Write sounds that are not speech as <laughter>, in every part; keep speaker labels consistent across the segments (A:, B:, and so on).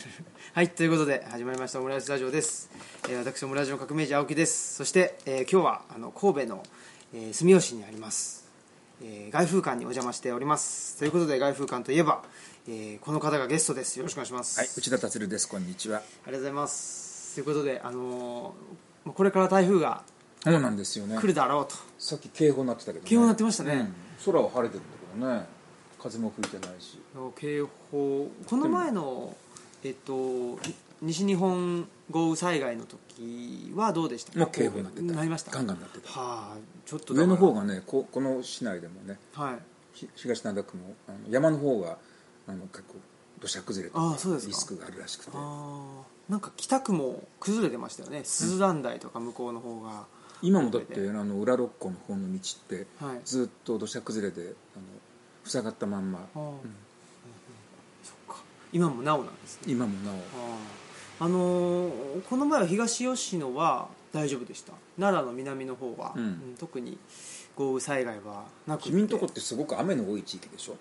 A: <laughs> はいということで始まりましたオムライスラジオです、えー、私オムライスの革命児青木ですそして、えー今日はあの神戸の、えー住吉にあります、えー外風館にお邪魔しておりますということで外風館といえば、えーこの方がゲストですよろしくお願いします、
B: はい、内田達です。こんにちは。
A: ありがとうございますということであのーこれから台風が
B: そうなんですよね
A: 来。るだろうと
B: さっき警報鳴ってたけど、ね。
A: 警報鳴ってましたね
B: うん空は晴れてるんだけどね。風も吹いてないし。
A: 警報この前のえっと西日本豪雨災害の時はどうでしたか？
B: もう警報鳴ってた。
A: なりました？
B: ガンガン鳴ってた。
A: はあちょっと
B: 上の方がね、ここの市内でもね、
A: はい。
B: ひ東灘区もあの山の方があの結構土砂崩れとか
A: あそうですか。
B: リスクがあるらしくて。
A: あー。なんか北区も崩れてましたよね。鈴蘭台とか向こうの方が、
B: 今もだってあの裏六甲の方の道って
A: はい。
B: ずっと土砂崩れであの塞がったまんま。
A: うん今もなおなんですね。
B: 今もなお。
A: あのーこの前は東吉野は大丈夫でした。奈良の南の方は、
B: うん。
A: 特に豪雨災害はなくて。
B: 君んとこってすごく雨の多い地域でしょ？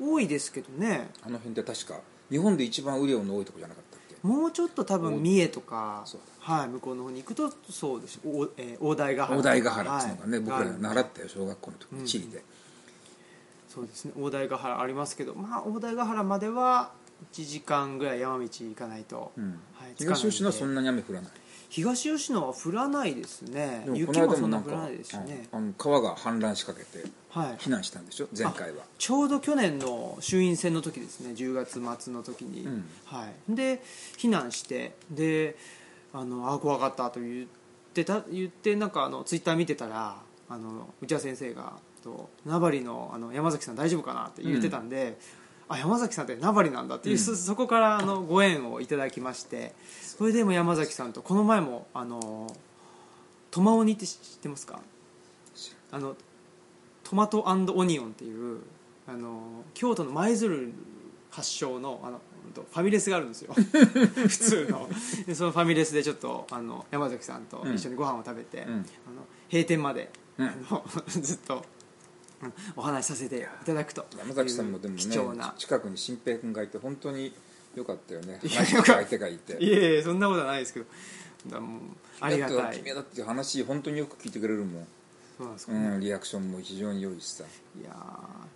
A: 多いですけどね。
B: あの辺って確か日本で一番雨量の多いとこじゃなかったっけ？
A: もうちょっと多分三重とか
B: そう。
A: はい、向こうの方に行くとそうです。お、えー大台ヶ原。
B: 大台ヶ原っていうのがね、
A: はい。
B: 僕ら
A: がある
B: 習ったよ小学校の時に地理で、
A: そうですね。大台ヶ原ありますけどまあ大台ヶ原までは1時間ぐらい山道行かないと、
B: うん。
A: はい、
B: 東吉野はそん
A: な
B: なに雨降らない？
A: 東吉野は降らないですね。雪もそん
B: な
A: 降らないですしね、
B: うんあの川が氾濫しかけて
A: はい。
B: 避難したんでしょ？前回は。
A: ちょうど去年の衆院選の時ですね。10月末の時に、
B: うん。
A: はい、で避難してであのあ怖かったと言ってた言ってなんかあのツイッター見てたらあの内田先生がと名張のあの山崎さん大丈夫かなって言ってたんで、あ山崎さんって名張なんだっていう、そそこからあのご縁をいただきましてそれでも山崎さんとこの前もあのトマオニって知ってますか？あのトマトオニオンっていうあの京都の舞鶴発祥のあのファミレスがあるんですよ。<laughs> 普通の。でそのファミレスでちょっとあの山崎さんと一緒にご飯を食べて、
B: ん。
A: あの閉店まで、
B: うん。
A: あの <laughs> ずっとうんお話しさせていただくと。
B: 山崎さんもでもね
A: 貴重な。
B: 近くに新平君がいて本当によかったよね。話す相手がいて。
A: いえいえそんなことはないですけど。ありがたい。
B: 君はだって話本当によく聞いてくれるもん、
A: そうなんですか、
B: うん、リアクションも非常に良いしさ。
A: いやー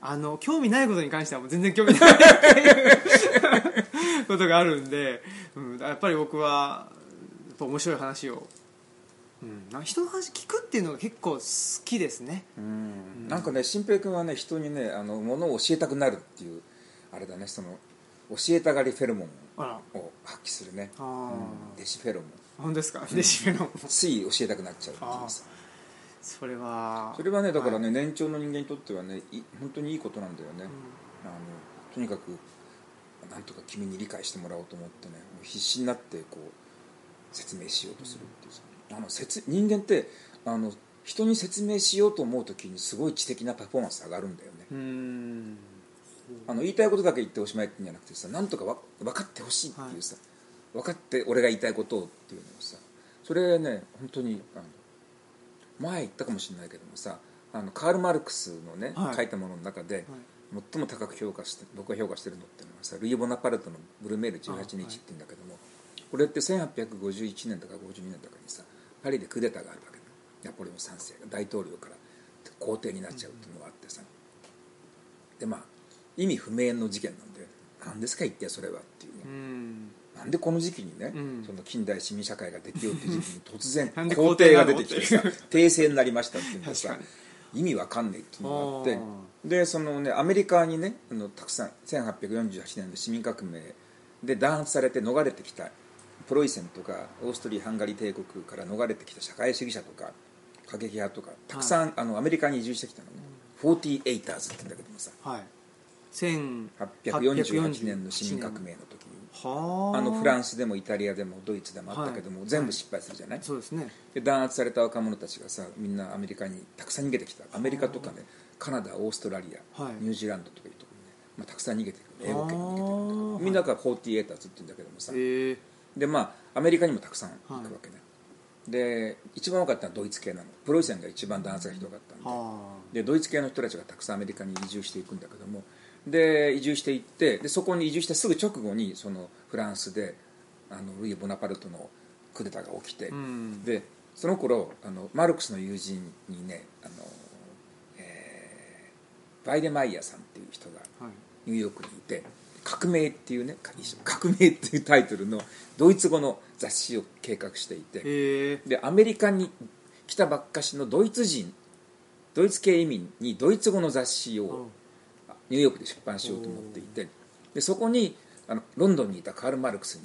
A: あの興味ないことに関してはもう全然興味ないっていうことがあるんで、うん、やっぱり僕は面白い話を、うん、人の話聞くっていうのが結構好きですね。
B: うん。なんかね新平君はね人にねあのものを教えたくなるっていうあれだねその教えたがりフェロモンを発揮するね、うん。デシフェロモン。
A: 本当ですか、デシベロン。
B: つい教えたくなっちゃうっていうさ。
A: それは。
B: それはねだからね、
A: はい
B: 年長の人間にとってはねい本当にいいことなんだよね、あのとにかくなんとか君に理解してもらおうと思ってね必死になってこう説明しようとするっていうさ、あの説人間ってあの人に説明しようと思う時にすごい知的なパフォーマンス上がるんだよね、あの言いたいことだけ言っておしまいってんじゃなくてさなんとかわ分かってほしいっていうさ、分かって俺が言いたいことをっていうのをさそれね本当にあの前言ったかもしれないけどもさあのカール・マルクスのね、
A: はい。
B: 書いたものの中で、最も高く評価して僕が評価してるのっていうのはさルイ・ボナパルトの「ブルメール18日」って言うんだけども、これって1851年とか52年とかにさパリでクーデターがあるわけだナポレオン3世が大統領から。皇帝になっちゃうっていうのがあってさ、でまあ意味不明の事件なんで何ですか一体それはっていうね、
A: うん。
B: なんでこの時期にね、
A: うん。
B: その近代市民社会ができようっていう時期に突然 <laughs> 皇帝が出てきてさ
A: 皇帝なの
B: 帝政になりましたっていうんでさ <laughs> 意味わかんないっていうのがあって。
A: あ
B: でそのねアメリカにねあのたくさん1848年の市民革命で弾圧されて逃れてきたプロイセンとかオーストリア・ハンガリー帝国から逃れてきた社会主義者とか過激派とかたくさん、あのアメリカに移住してきたのね、フォーティエイターズって言うんだけどもさ。
A: はい
B: 848年の市民革命の時に。
A: はあ。
B: あのフランスでもイタリアでもドイツでもあったけども、
A: はい。
B: 全部失敗するじゃない、
A: そうですね。
B: で弾圧された若者たちがさみんなアメリカにたくさん逃げてきた。アメリカとかねカナダオーストラリア、
A: はい。
B: ニュージーランドとかいうところにね、まあ、たくさん逃げてくる。英語圏に逃げてくるみんながフォーティエーターズって言うんだけどもさ、
A: ええ
B: でまあアメリカにもたくさん行くわけね、で一番多かったのはドイツ系なの。プロイセンが一番弾圧がひどかったんで。
A: は
B: でドイツ系の人たちがたくさんアメリカに移住していくんだけども。で移住していってでそこに移住してすぐ直後にそのフランスであのルイ・ボナパルトのクーデターが起きて、
A: うん。
B: でその頃あのマルクスの友人にねあの、えーバイデマイヤーさんっていう人が
A: はい。
B: ニューヨークにいて「革命」っていうねか革命っていうタイトルのドイツ語の雑誌を計画していてでアメリカに来たばっかしのドイツ人ドイツ系移民にドイツ語の雑誌をニューヨークで出版しようと思っていてでそこにあのロンドンにいたカール・マルクスに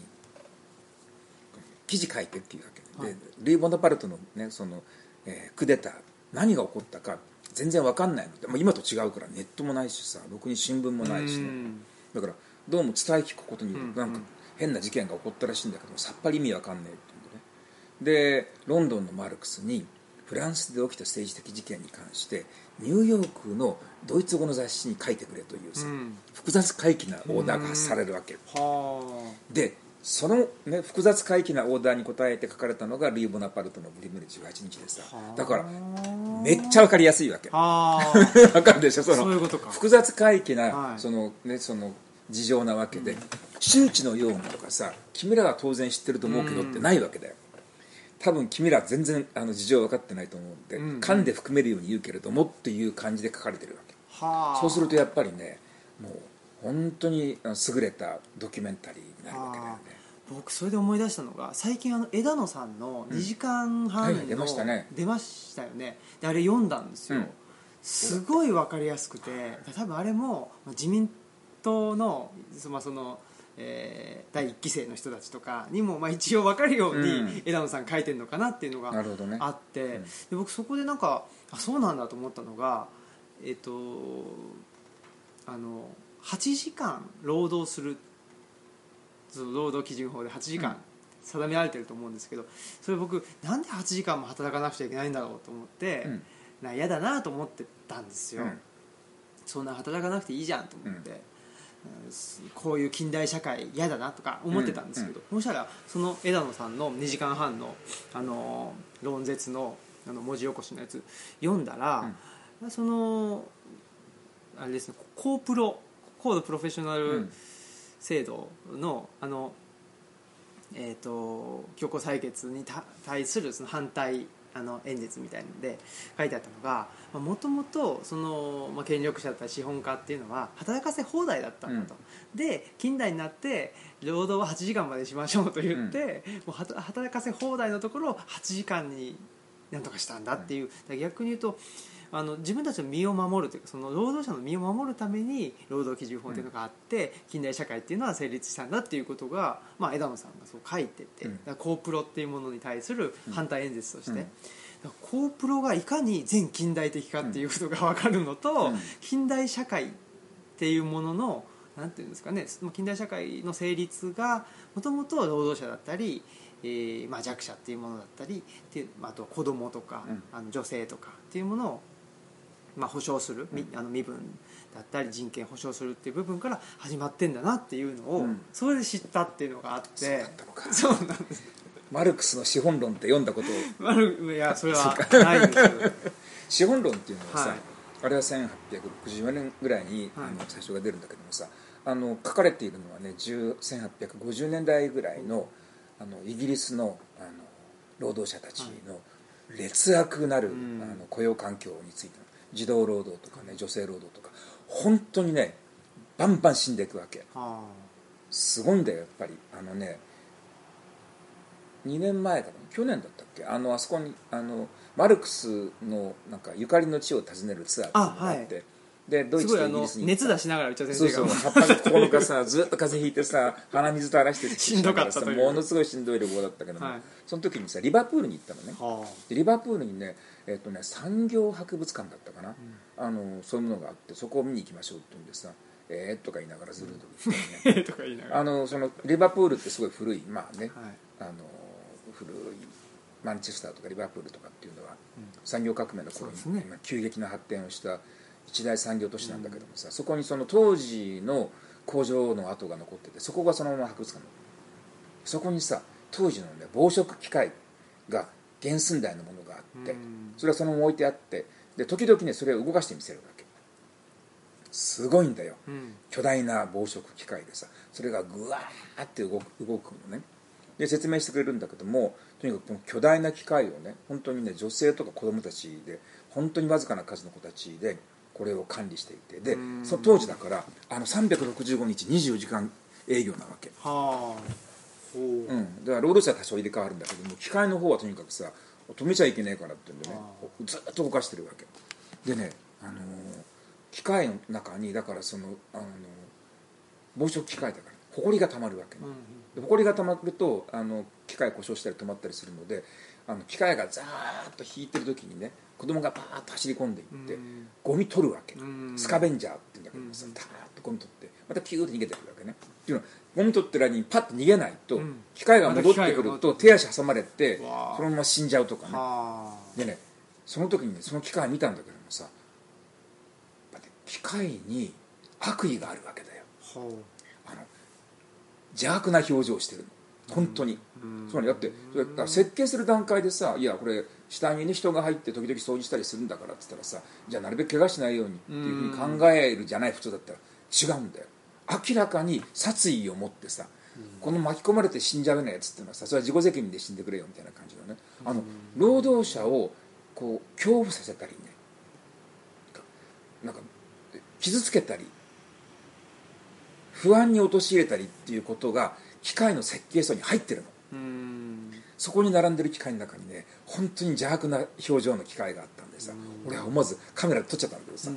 B: 記事書いてっていうわけで、
A: はい。
B: ルイ・ボナパルトの,、ねそのえークーデター何が起こったか全然わかんないので、まあ、今と違うからネットもないしさろくに新聞もないしね、
A: うん。
B: だからどうも伝え聞くことによ
A: うん
B: ってなんか変な事件が起こったらしいんだけどさっぱり意味わかんないっていうんでね。でロンドンのマルクスにフランスで起きた政治的事件に関してニューヨークのドイツ語の雑誌に書いてくれというさ、
A: うん。
B: 複雑回帰なオーダーが発されるわけ、
A: は
B: でその、ね、複雑回帰なオーダーに応えて書かれたのがルイ・ボナパルトの「ブリムル18日」でさ
A: あ。
B: だから
A: は
B: めっちゃわかりやすいわけ。
A: あ。は <laughs>
B: わかるでしょ？その複雑回帰な、
A: はい。
B: そのねその事情なわけで、周知のようにとかさ君らは当然知ってると思うけどってないわけだよ。多分君ら全然あの事情分かってないと思うんで、
A: うん。
B: 噛んで含めるように言うけれどもっていう感じで書かれてるわけ。
A: あ。
B: そうするとやっぱりねもう本当に優れたドキュメンタリーになるわけだよね。
A: 僕それで思い出したのが最近あの枝野さんの2時間半の、
B: はいはい出ましたね。
A: 出ましたよね。であれ読んだんですよ、
B: うん。
A: すごい分かりやすくて多分あれもまあ自民党の,、まあそのえー第1期生の人たちとかにもまあ一応分かるよう
B: うん。
A: に枝野さん書いてるのかなっていうのがあって、
B: うん。
A: で僕そこでなんかあそうなんだと思ったのがえっ、とあの8時間労働するその労働基準法で8時間定められてると思うんですけどそれ僕なんで8時間も働かなくちゃいけないんだろうと思って、
B: うん。
A: な嫌だなと思ってたんですよ、
B: うん。
A: そんな働かなくていいじゃんと思って、うんこういう近代社会嫌だなとか思ってたんですけど、そしたらその枝野さんの2時間半の、あの論説のあの文字起こしのやつ読んだら、そのあれですね高プロ高度プロフェッショナ
B: う
A: ル
B: ん。
A: 制度のあの、えー、と強行採決にた対するその反対あの演説みたいので書いてあったのがもともとその、まあ、権力者だったり資本家っていうのは働かせ放題だったんだと、で近代になって労働は8時間までしましょうと言って、もうはた働かせ放題のところを8時間になんとかしたんだっていう、逆に言うとあの自分たちの身を守るというかその労働者の身を守るために労働基準法というのがあって、近代社会っていうのは成立したんだっていうことが、まあ、枝野さんがそう書いてて、
B: うん。
A: コープロっていうものに対する反対演説として、
B: うん。
A: だからコープロがいかに全近代的かっていうことが分かるのと、
B: うん。
A: 近代社会っていうもののなんていうんですかね近代社会の成立がもともと労働者だったり、えーまあ、弱者っていうものだったりっていうまああと子供とか、
B: うん。
A: あの女性とかっていうものを、まあ、保障する、みあの身分だったり人権保障するっていう部分から始まってんだなっていうのを、
B: うん。
A: それで知ったっていうのがあって。
B: そうだったのか。
A: そうなんです。
B: マルクスの資本論って読んだこと。を
A: まるいや <laughs> それはないです
B: 資本論っていうのはさ、
A: はい。
B: あれは1864年ぐらいに、
A: はい。
B: あの最初が出るんだけどもさあの書かれているのはね10 1850年代ぐらいのあのイギリスのあの労働者たちの劣悪なる、
A: うん。
B: あの雇用環境についての児童労働とかね女性労働とか本当にねバンバン死んでいくわけ。
A: あ
B: すごいんだよやっぱり。あのね2年前かな？去年だったっけ？あのあそこにあのマルクスのなんかゆかりの地を訪ねるツアーがあってでドイツとイギリスに
A: 熱出しながら内田先
B: そう
A: 生が
B: そう8泊9日さずっと風邪ひいてさ鼻水垂らして
A: しんどかった
B: ものすごいしんどい旅行だったけども、
A: はい。
B: その時にさリバプールに行ったのね。
A: は
B: でリバプールにね,、えっとね産業博物館だったかな、あのそういうものがあってそこを見に行きましょうって言うんでさえー、とか言いながらずるずる行ってね
A: あとか言いながら。
B: あのそのリバプールってすごい古いまあね、
A: はい。
B: あの古いマンチェスターとかリバプールとかっていうのは、産業革命の頃に、
A: ね。
B: まあ急激な発展をした一大産業都市なんだけどもさ、そこにその当時の工場の跡が残っててそこがそのまま博物館なの。そこにさ当時のね紡織機械が原寸大のものがあって、
A: うん。
B: それはそのまま置いてあってで時々ねそれを動かしてみせるわけ。すごいんだよ、
A: うん。
B: 巨大な防食機械でさそれがぐわーって動く動くのね。で説明してくれるんだけどもとにかくこの巨大な機械をね本当にね女性とか子供たちで本当にわずかな数の子たちでこれを管理していて。で
A: うん。
B: その当時だからあの365日24時間営業なわけ、
A: はあ。ほう。
B: うん、だから労働者は多少入れ替わるんだけども機械の方はとにかくさ止めちゃいけねえからってんでね
A: あ。
B: ずっと動かしてるわけ。でね、あのー機械の中にだからその、あのー防食機械だから埃がたまるわけ。ね、
A: うん。
B: で埃がたまるとあの機械故障したり止まったりするのであの機械がザーッと引いてる時にね子供がバーッと走り込んでいって、
A: うん。
B: ゴミ取るわけ、
A: うん。
B: スカベンジャーって言うんだけどさ、
A: うん。
B: ターッとゴミ取ってまたピューって逃げてくるわけね。っていうのはゴミ取ってる間にパッと逃げないと、
A: うん。
B: 機械が戻ってくると手足挟まれてそのまま死んじゃうとかね。
A: は
B: でねその時にねその機械見たんだけどもさ機械に悪意があるわけだよ。
A: あ
B: の邪悪な表情をしてるの。本当に、
A: うん。
B: つまりだってそれだから設計する段階でさいやこれ下に人が入って時々掃除したりするんだからって言ったらさじゃあなるべく怪我しないようにっていうふうに考えるじゃない普通だったら違うんだよ。明らかに殺意を持ってさ、この巻き込まれて死んじゃうねやつっていうのはさそれは自己責任で死んでくれよみたいな感じのね。あの労働者をこう恐怖させたりねなんか傷つけたり不安に陥れたりっていうことが機械の設計書に入ってるの。そこに並んでる機械の中にね本当に邪悪な表情の機械があったんでさ俺は思わずカメラで撮っちゃったんだけどさ、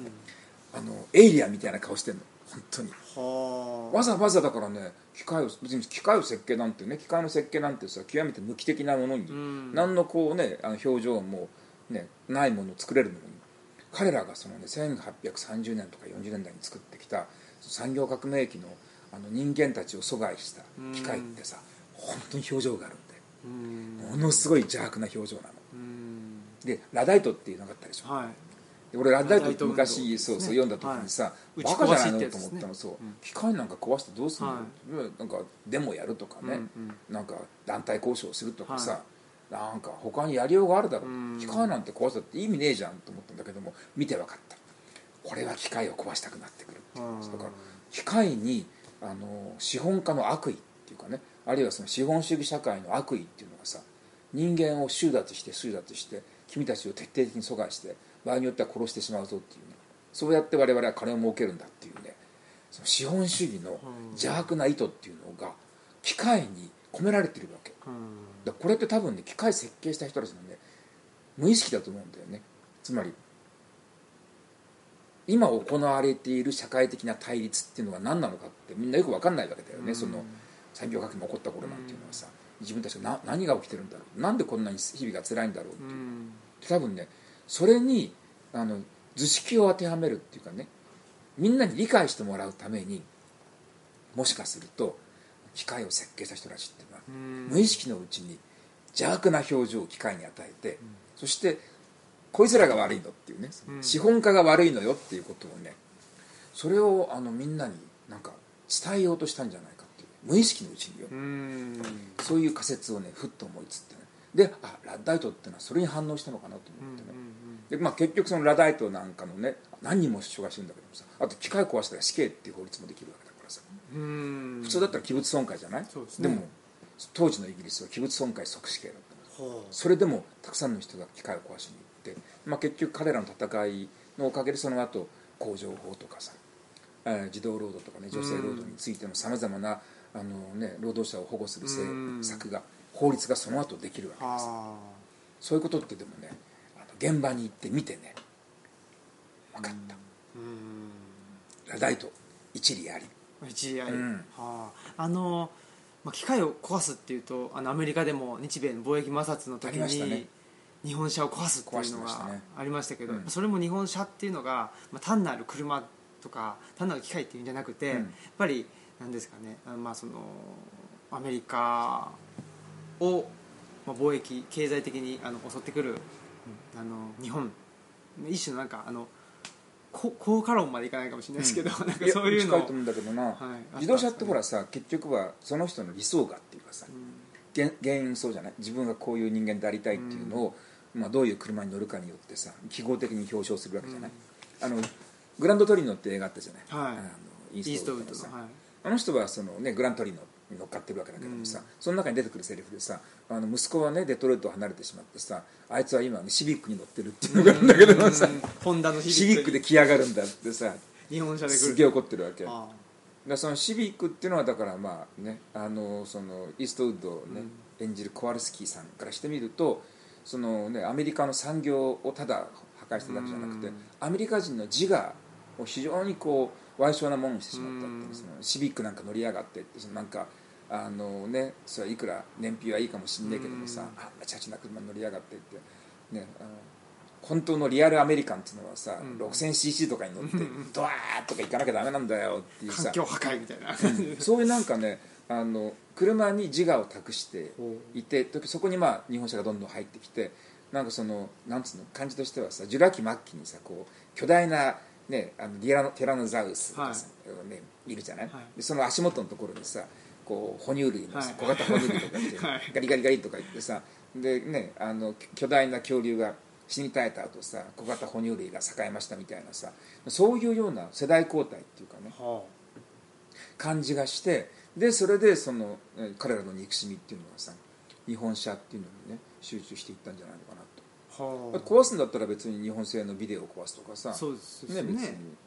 B: あのエイリアンみたいな顔してんの。本当に。
A: はあ。
B: わざわざだからね機械を別に機械を設計なんてね機械の設計なんてさ極めて無機的なものに、
A: ん。
B: 何のこうねあの表情も、ね、ないものを作れるのに彼らがそのね1830年とか40年代に作ってきた産業革命期のあの人間たちを阻害した機械ってさ、本当に表情があるん
A: うん
B: でものすごい邪悪な表情なの。
A: うん。
B: でラダイトっていうのがあったでしょ。
A: はい。
B: で俺ラダイトって昔そうそう読んだ時にさ、
A: はい。
B: バカじゃないの？と思ったの。そう、
A: うん。
B: 機械なんか壊してどうするの、
A: は
B: なんかデモやるとかね、
A: うん
B: なんか団体交渉するとかさ、
A: は
B: なんか他にやりようがあるだろう、
A: うん。
B: 機械なんて壊したって意味ねえじゃんと思ったんだけども見て分かった。これは機械を壊したくなってくるっていう
A: うん。
B: だから機械にあの資本家の悪意っていうかねあるいはその資本主義社会の悪意っていうのがさ人間を収奪して収奪して君たちを徹底的に阻害して場合によっては殺してしまうぞっていうね。そうやって我々は金を儲けるんだっていうね。その資本主義の邪悪な意図っていうのが機械に込められてるわけ。
A: うん。
B: だこれって多分ね機械設計した人たちのね無意識だと思うんだよね。つまり今行われている社会的な対立っていうのが何なのかってみんなよく分かんないわけだよね、
A: うん。
B: その産業革命が起こった頃なんていうのはさ、自分たちがな何が起きてるんだろう。なんでこんなに日々が辛いんだろうって
A: う
B: いう、
A: ん。
B: 多分ねそれにあの図式を当てはめるっていうかねみんなに理解してもらうためにもしかすると機械を設計した人たちっていうのは
A: うん。
B: 無意識のうちに邪悪な表情を機械に与えて、そしてこいつらが悪いのっていうね、
A: うん。
B: 資本家が悪いのよっていうことをねそれをあのみんなになんか伝えようとしたんじゃないか無意識のうちによ、
A: うん。
B: そういう仮説をねふっと思いつってね。であラッダイトっていうのはそれに反応したのかなと思ってね、でまあ、結局そのラダイトなんかのね何人も人が死ぬんだけどもさ。あと機械壊したら死刑っていう法律もできるわけだからさ。
A: うん。
B: 普通だったら器物損壊じゃない？
A: で
B: も当時のイギリスは器物損壊即死刑だったそれでもたくさんの人が機械を壊しに行って、まあ、結局彼らの戦いのおかげでその後工場法とかさ、えー児童労働とかね女性労働についてのさまざまなあの、ね、労働者を保護する
A: うん。
B: 政策が法律がその後できるわけです。
A: は
B: そういうことってでもねあの現場に行って見てね分かった。
A: あうん。
B: ラダイト一理あり。
A: 一理あり、
B: うん。
A: はああの、まあ、機械を壊すっていうとあのアメリカでも日米の貿易摩擦の時に、
B: ね。
A: 日本車を壊すっていうのがありましたけど、
B: うん。
A: それも日本車っていうのが、まあ、単なる車とか単なる機械っていうんじゃなくて、
B: うん。
A: やっぱりなんですかね。まあそのアメリカを、まあ、貿易経済的にあの襲ってくる、あの日本。一種のなんかあのこ効果論までいかないかもしれないですけど、なんかそういうのを。
B: 近いと思うんだけどな、
A: はい。
B: 自動車ってほらさ結局はその人の理想がっていうかさ、原原因そうじゃない？自分がこういう人間でありたいっていうのを、まあ、どういう車に乗るかによってさ記号的に表彰するわけじゃない、あのグランドトリノって映画あったじゃない、
A: はい。
B: あのイ
A: イーストウッド
B: のさ。
A: のはい
B: あの人はその、ね、グラントリノに乗っかってるわけだけどもさ、その中に出てくるセリフでさあの息子はねデトロイトを離れてしまってさあいつは今、ね、シビックに乗ってるっていうのがあるんだけどもさ
A: うんホンダの
B: シ
A: シビック
B: で来やがるんだってさ
A: 日本車で来る。
B: すげえ怒ってるわけ。だか
A: あ
B: らそのシビックっていうのはだからまあねあのそのイーストウッドをね、演じるコワルスキーさんからしてみるとその、ね、アメリカの産業をただ破壊してるだけじゃなくて、
A: うん。
B: アメリカ人の自我を非常にこう賠償なものにしてしまったってそのシビックなんか乗りやがってってそのなんかあのねそれはいくら燃費はいいかもしんないけどもさ、
A: うん。
B: あんなチャチな車に乗りやがってってねあの本当のリアルアメリカンっていうのはさ、
A: うん。
B: 6000cc とかに乗ってドワーッとか行かなきゃダメなんだよっていうさ。
A: 環境破壊みたいな。
B: そういうなんかねあの車に自我を託して
A: ほ
B: いて時そこにまあ日本車がどんどん入ってきてなんかそのなんつうの感じとしてはさジュラ紀末期にさこう巨大な、ね、あのディラノティラノザウルスがさ、ね、いるじゃない、
A: はい。
B: でその足元のところにさこう哺乳類のさ、
A: はい。
B: 小型哺乳類とか言って、
A: はい。
B: ガリガリガリとか言ってさで、ね、あの巨大な恐竜が死に絶えた後さ小型哺乳類が栄えましたみたいなさそういうような世代交代っていうかね
A: は
B: 感じがしてでそれでそのえー彼らの憎しみっていうのがさ日本車っていうのにね集中していったんじゃないのかなと。
A: あはあ
B: 壊すんだったら別に日本製のビデオを壊すとかさ。
A: そうです
B: ね。
A: ね
B: 別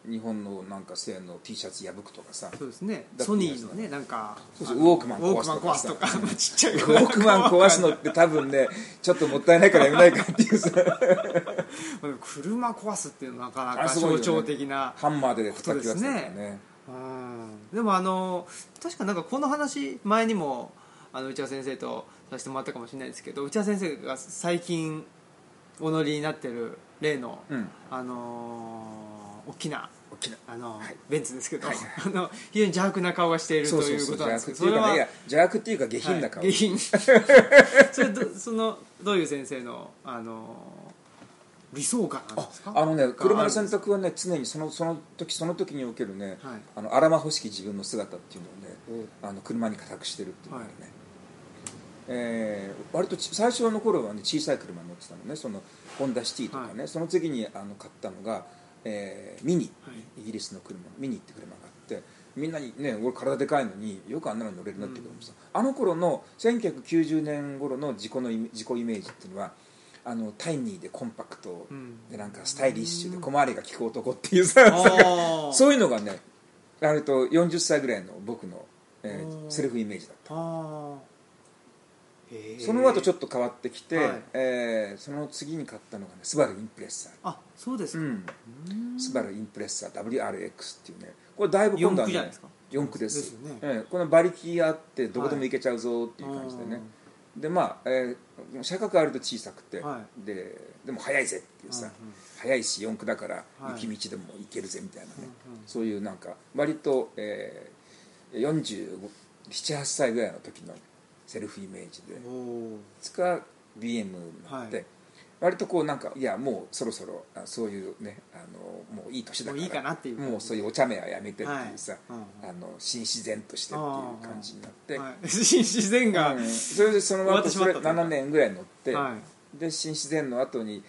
B: に日本のなんか製の T シャツ破くとかさ。
A: そうですね。ソニーのねなんか
B: ウォークマン壊すとか
A: ウォークマン壊すとか。ちっちゃい
B: ウォークマン壊すのって多分ねちょっともったいないからやめないかっていうさ。
A: 車壊すっていうのはなかなか象徴的な
B: ハンマーで叩き割ってたね。
A: うん。でもあの確かなんかこの話前にもあの内田先生とさせてもらったかもしれないですけど内田先生が最近お乗りになってる例の、
B: うん。
A: あのー大きな
B: 大きな。
A: あの、
B: はい。
A: ベンツですけど、
B: はい。<laughs>
A: あの非常に邪悪な顔がしているということなんです。けど
B: 邪悪っていうかねいや邪悪っていうか下品な顔、
A: はい。下品。<laughs> それどそのどういう先生のあの理想感なんですか？
B: あのね車の選択はね常にそのその時その時におけるね、
A: はい。
B: あの荒間欲しき自分の姿っていうのをねあの車に託してるっていうのがあるね、えー割とち最初の頃はね小さい車に乗ってたのねそのホンダシティとかね、
A: は
B: その次にあの買ったのが、えーミニ、
A: はい。
B: イギリスの車ミニって車があってみんなにね俺体でかいのによくあんなの乗れるなって言うけどもさ、あの頃の1990年頃の自己のイメ自己イメージっていうのはあのタイニーでコンパクト
A: うん。
B: でなんかスタイリッシュで小回りが利く男っていうさ、
A: あー。<laughs>
B: そういうのがねあれと40歳ぐらいの僕の、えーセルフイメージだったその後ちょっと変わってきて、
A: はい。
B: えーその次に買ったのがねスバルインプレッサー。
A: あそうですか、
B: うん。スバルインプレッサー WRX っていうねこれだいぶ今度はね
A: 四駆じゃないですか。
B: 四駆です。
A: ね。
B: ええこの馬力あってどこでも行けちゃうぞっていう感じでね、でまあ、えー車格あると小さくて、
A: は
B: ででも速いぜっていうさ、速いし四駆だから
A: はい。
B: 雪道でも行けるぜみたいなね、そういうなんか割と、えー、4778歳ぐらいの時のセルフイメージで。つか BM になって、
A: はい。
B: 割とこうなんかいやもうそろそろあそういうねあのもういい年だから
A: もういいかなっていう。
B: もうそういうお茶目はやめてっていうさ、
A: はい。うん。
B: あの新自然としてっていう感じになって、
A: はい、新自然が、
B: うん。それでその
A: 終わっ
B: 後それ
A: てしまったというか。
B: 7年ぐらい乗って、
A: は
B: で新自然の後に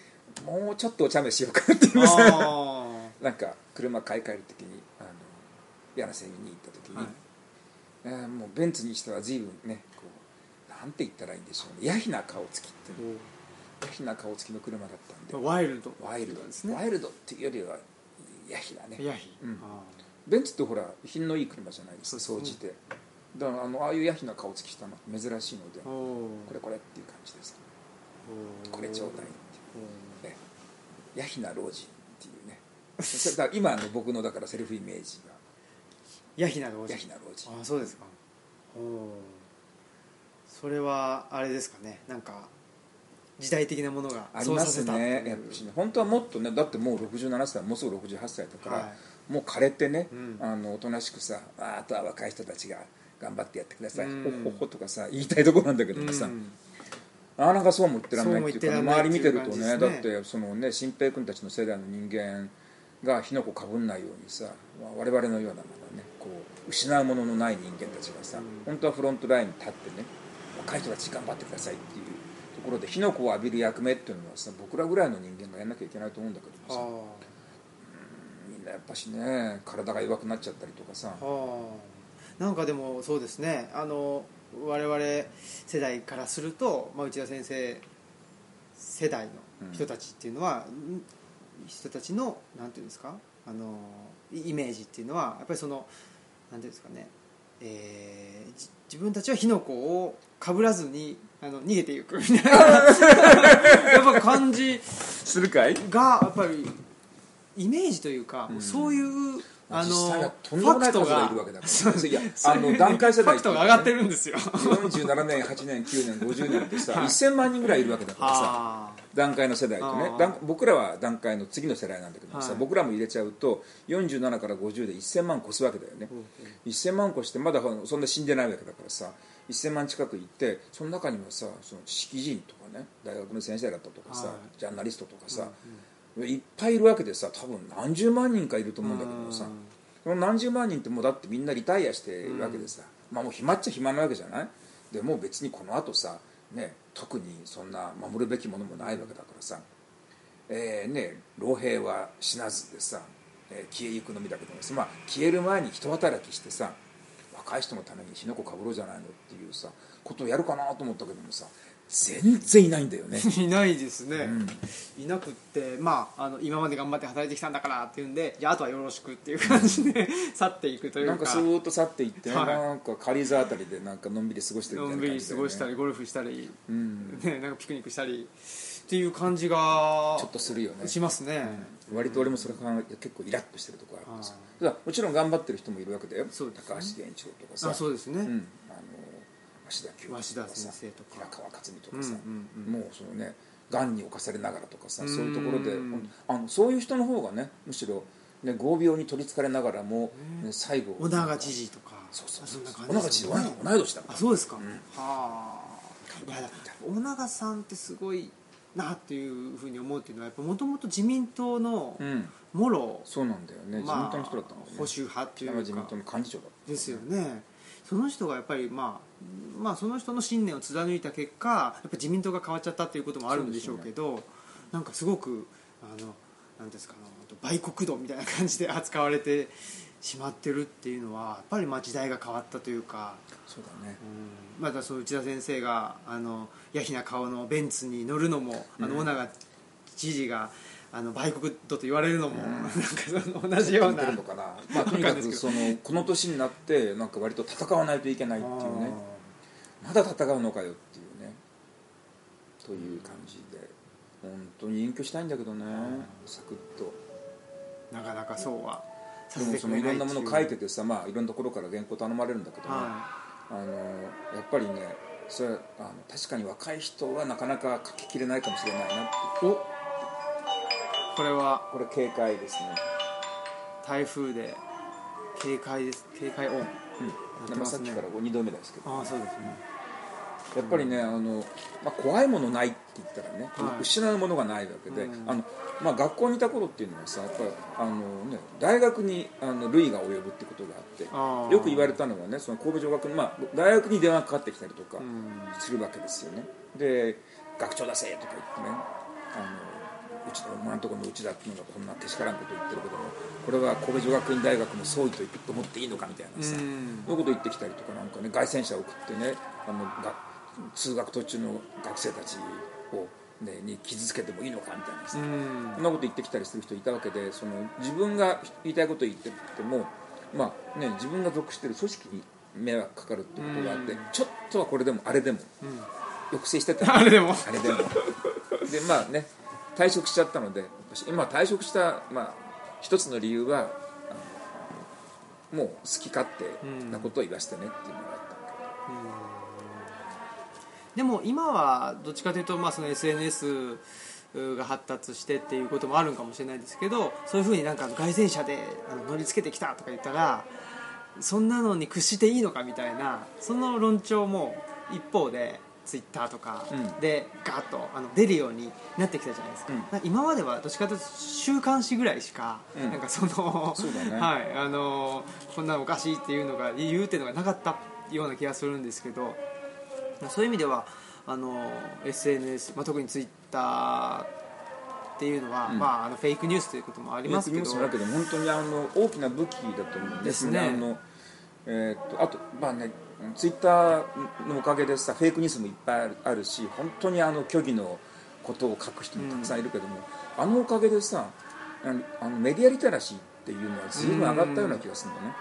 B: もうちょっとお茶目しようかなっていう
A: い、
B: さ
A: あ <laughs>
B: なんか車買い替える時にあの柳瀬見に行った時に、
A: はい。
B: えーもうベンツにしては随分ねなんて言ったらいいんでしょうね。ヤヒな顔つきっていうの。ヤヒな顔つきの車だったんで。
A: ワイルド。
B: ワイルド
A: ですね。
B: ワイルドっていうよりはヤヒだね。
A: ヤヒ、
B: うん。
A: あ
B: ベンツってほら品のいい車じゃないですか総じて。だからあのああいうヤヒな顔つきしたの珍しいのでこれこれっていう感じです
A: ー。
B: これちょうだいって
A: お
B: いうねヤヒな老人っていうね。だから今の僕のだからセルフイメージが。
A: ーヤヒな老人。
B: ヤヒな老人。
A: あそうですか。おーそれはあれですかね。なんか時代的なものが
B: ありますね。やっぱしね。本当はもっとねだってもう67歳もうすぐ68歳だから、
A: は
B: もう枯れてね、
A: うん。
B: あのおとなしくさああとは若い人たちが頑張ってやってください、
A: うん。
B: ほっほっほとかさ言いたいところなんだけどもさ、
A: うん。
B: なかなかそうも言ってらんないっていうか、
A: そうも言ってらんない
B: 周り見てるとね
A: ね
B: だってそのね新平君たちの世代の人間が火の粉かぶんないようにさ、まあ我々のようなまだねこう失うもののない人間たちがさ、
A: うん。
B: 本当はフロントラインに立ってね若い人たち頑張ってくださいっていうところで火の粉を浴びる役目っていうのはさ僕らぐらいの人間がやんなきゃいけないと思うんだけどもさ
A: あ。
B: みんやっぱしね体が弱くなっちゃったりとかさ。
A: はあ。なんかでもそうですね。あの我々世代からすると、まあ、内田先生世代の人たちっていうのは、ん。人たちのなんていうんですか？あのイメージっていうのはやっぱりそのなんていうんですかね、えーじ自分たちは火の粉をかぶらずにあの逃げていく。みたいなやっぱ感じ
B: するかい？
A: がやっぱりイメージというか、
B: うん。
A: そういうあの
B: 実際はとんで
A: ファクトが
B: いるわけだから。いやあの段階世代
A: ファクトが上がってるんですよ。
B: 47年8年9年50年ってさ、
A: はい
B: 1000万人ぐらいいるわけだからさ
A: あ
B: 段階の世代とね。僕らは段階の次の世代なんだけどもさ、
A: はい。
B: 僕らも入れちゃうと47から50で1000万越すわけだよね、1000万越してまだそんな死んでないわけだからさ1000万近くいってその中にはさその知識人とかね大学の先生だったとかさ、
A: はい。
B: ジャーナリストとかさ、いっぱいいるわけでさ多分何十万人かいると思うんだけどもさ、その何十万人ってもうだってみんなリタイアしてるわけでさ、まあもう暇っちゃ暇なわけじゃない？でもう別にこの後さね特にそんな守るべきものもないわけだからさ、えーね老兵は死なずでさ、えー消えゆくのみだけどもさ、まあ、消える前に人働きしてさ若い人のために火の粉かぶろうじゃないのっていうさことをやるかなと思ったけどもさ全然いないんだよね。<laughs>
A: いないですね、
B: うん。
A: いなくってまああの今まで頑張って働いてきたんだからっていうんでじゃああとはよろしくっていう感じで去っていくというか。
B: なんかスーッと去っていって、
A: はい。
B: なんか軽井沢あたりでなんかのんびり過ごしてるみたい
A: のんびり過ごしたりゴルフしたり、
B: うん。
A: ね、なんかピクニックしたりっていう感じが
B: ちょっとするよね。
A: しますね、
B: 割と俺もそれ考えて結構イラッとしてるところあるんですただもちろん頑張ってる人もいるわけだよ。
A: ね。
B: 高橋源一郎とかさ。
A: あそうですね、
B: うん、あの鷲田清
A: 鷲田先生とか。
B: 平川克美とかさ、
A: うんうんうん。
B: もうそのねがんに侵されながらとかさ
A: うん。
B: そういうところであのそういう人の方がねむしろ、ね、合病に取りつかれながらも、ね、最後。
A: 小長知事とか。
B: そうそうそう。
A: あんな感
B: 小長知事同い年だから
A: あそうですか、
B: ん。
A: はあ。小長さんってすごいなっていうふうに思うっていうのはやっぱもともと自民党の
B: うん。
A: もろ、
B: そうなんだよね、自民党の人だったんだよね。
A: 保守派ってい
B: 北の自民
A: うか
B: 党の幹事長だった
A: ですよね。その人がやっぱりまあまあその人の信念を貫いた結果やっぱ自民党が変わっちゃったっていうこともあるんでしょうけどなんかすごくあのなんですかあの売国度みたいな感じで扱われてしまってるっていうのはやっぱりまあ時代が変わったというか、
B: そうだね。
A: うん。またその内田先生があのヤヒな顔のベンツに乗るのも、あの尾長知事があの売国度と言われるのも、なんかその同じような
B: のかな、まあ、とにかくそのこの年になってなんか割と戦わないといけないっていうね。まだ戦うのかよっていうね。という感じで。本当に隠居したいんだけどね。サクッと。
A: なかなかそうはさ
B: でもそのいろんなもの書いててさまあいろんなところから原稿頼まれるんだけど。ね、
A: は
B: あのやっぱりねそれあの確かに若い人はなかなか書ききれないかもしれないな
A: お。これは。
B: これ警戒ですね。
A: 台風で警戒です。警戒オン
B: うん。
A: ね。
B: さっきから2度目ですけど。
A: ああそうですね。
B: やっぱりねあの、まあ、怖いものないって言ったらね、
A: はい。
B: 失うものがないわけで、
A: うん。
B: あのまあ、学校にいた頃っていうのはさやっぱりあの、ね、大学にあの類が及ぶってことがあってよく言われたのはねその神戸女学に、まあ、大学に電話がかかってきたりとか
A: うん。
B: するわけですよね。で「学長だせ!」とか言ってねあのうちのお前のところのうちだっていうのがこんなけしからんこと言ってるけどもこれは神戸女学院大学の総意と思っていいのかみたいなさ、
A: うん。
B: そういうこと言ってきたりとかなんかね凱旋者を送ってねあのが通学途中の学生たちを、ね、に傷つけてもいいのかみたいなそんなこと言ってきたりする人いたわけでその自分が言いたいことを言ってても、まあね、自分が属している組織に迷惑かかるってことがあって、
A: うん。
B: ちょっとはこれでもあれでも
A: うん。
B: 抑制してた。<laughs>
A: あれでも。
B: あれでも。でまあね退職しちゃったので今退職した、まあ、一つの理由はもう好き勝手なことを言わせてねっていう
A: でも今はどっちかというと、まあ、その SNS が発達してっていうこともあるんかもしれないですけどそういうふうになんか凱旋車で乗りつけてきたとか言ったらそんなのに屈していいのかみたいなその論調も一方でツイッターとか
B: うん。
A: でガーッとあの出るようになってきたじゃないですか,、
B: うん。
A: 今まではどっちかというと週刊誌ぐらいしか、
B: うん。
A: なんかその
B: そね。
A: はいあのこんなのおかしいっていうのが言うっていうのがなかったような気がするんですけどそういう意味ではあの SNS、まあ、特にツイッターっていうのは、
B: うん。
A: まあ、あのフェイクニュースということもありますけど。
B: ニュースもあるけど本当にあの大きな武器だと思うんですね。あの、えーっとあとまあねツイッターのおかげでさフェイクニュースもいっぱいあるし本当にあの虚偽のことを書く人もたくさんいるけども、あのおかげでさあのメディアリテラシーっていうのは随分上がったような気がするのね、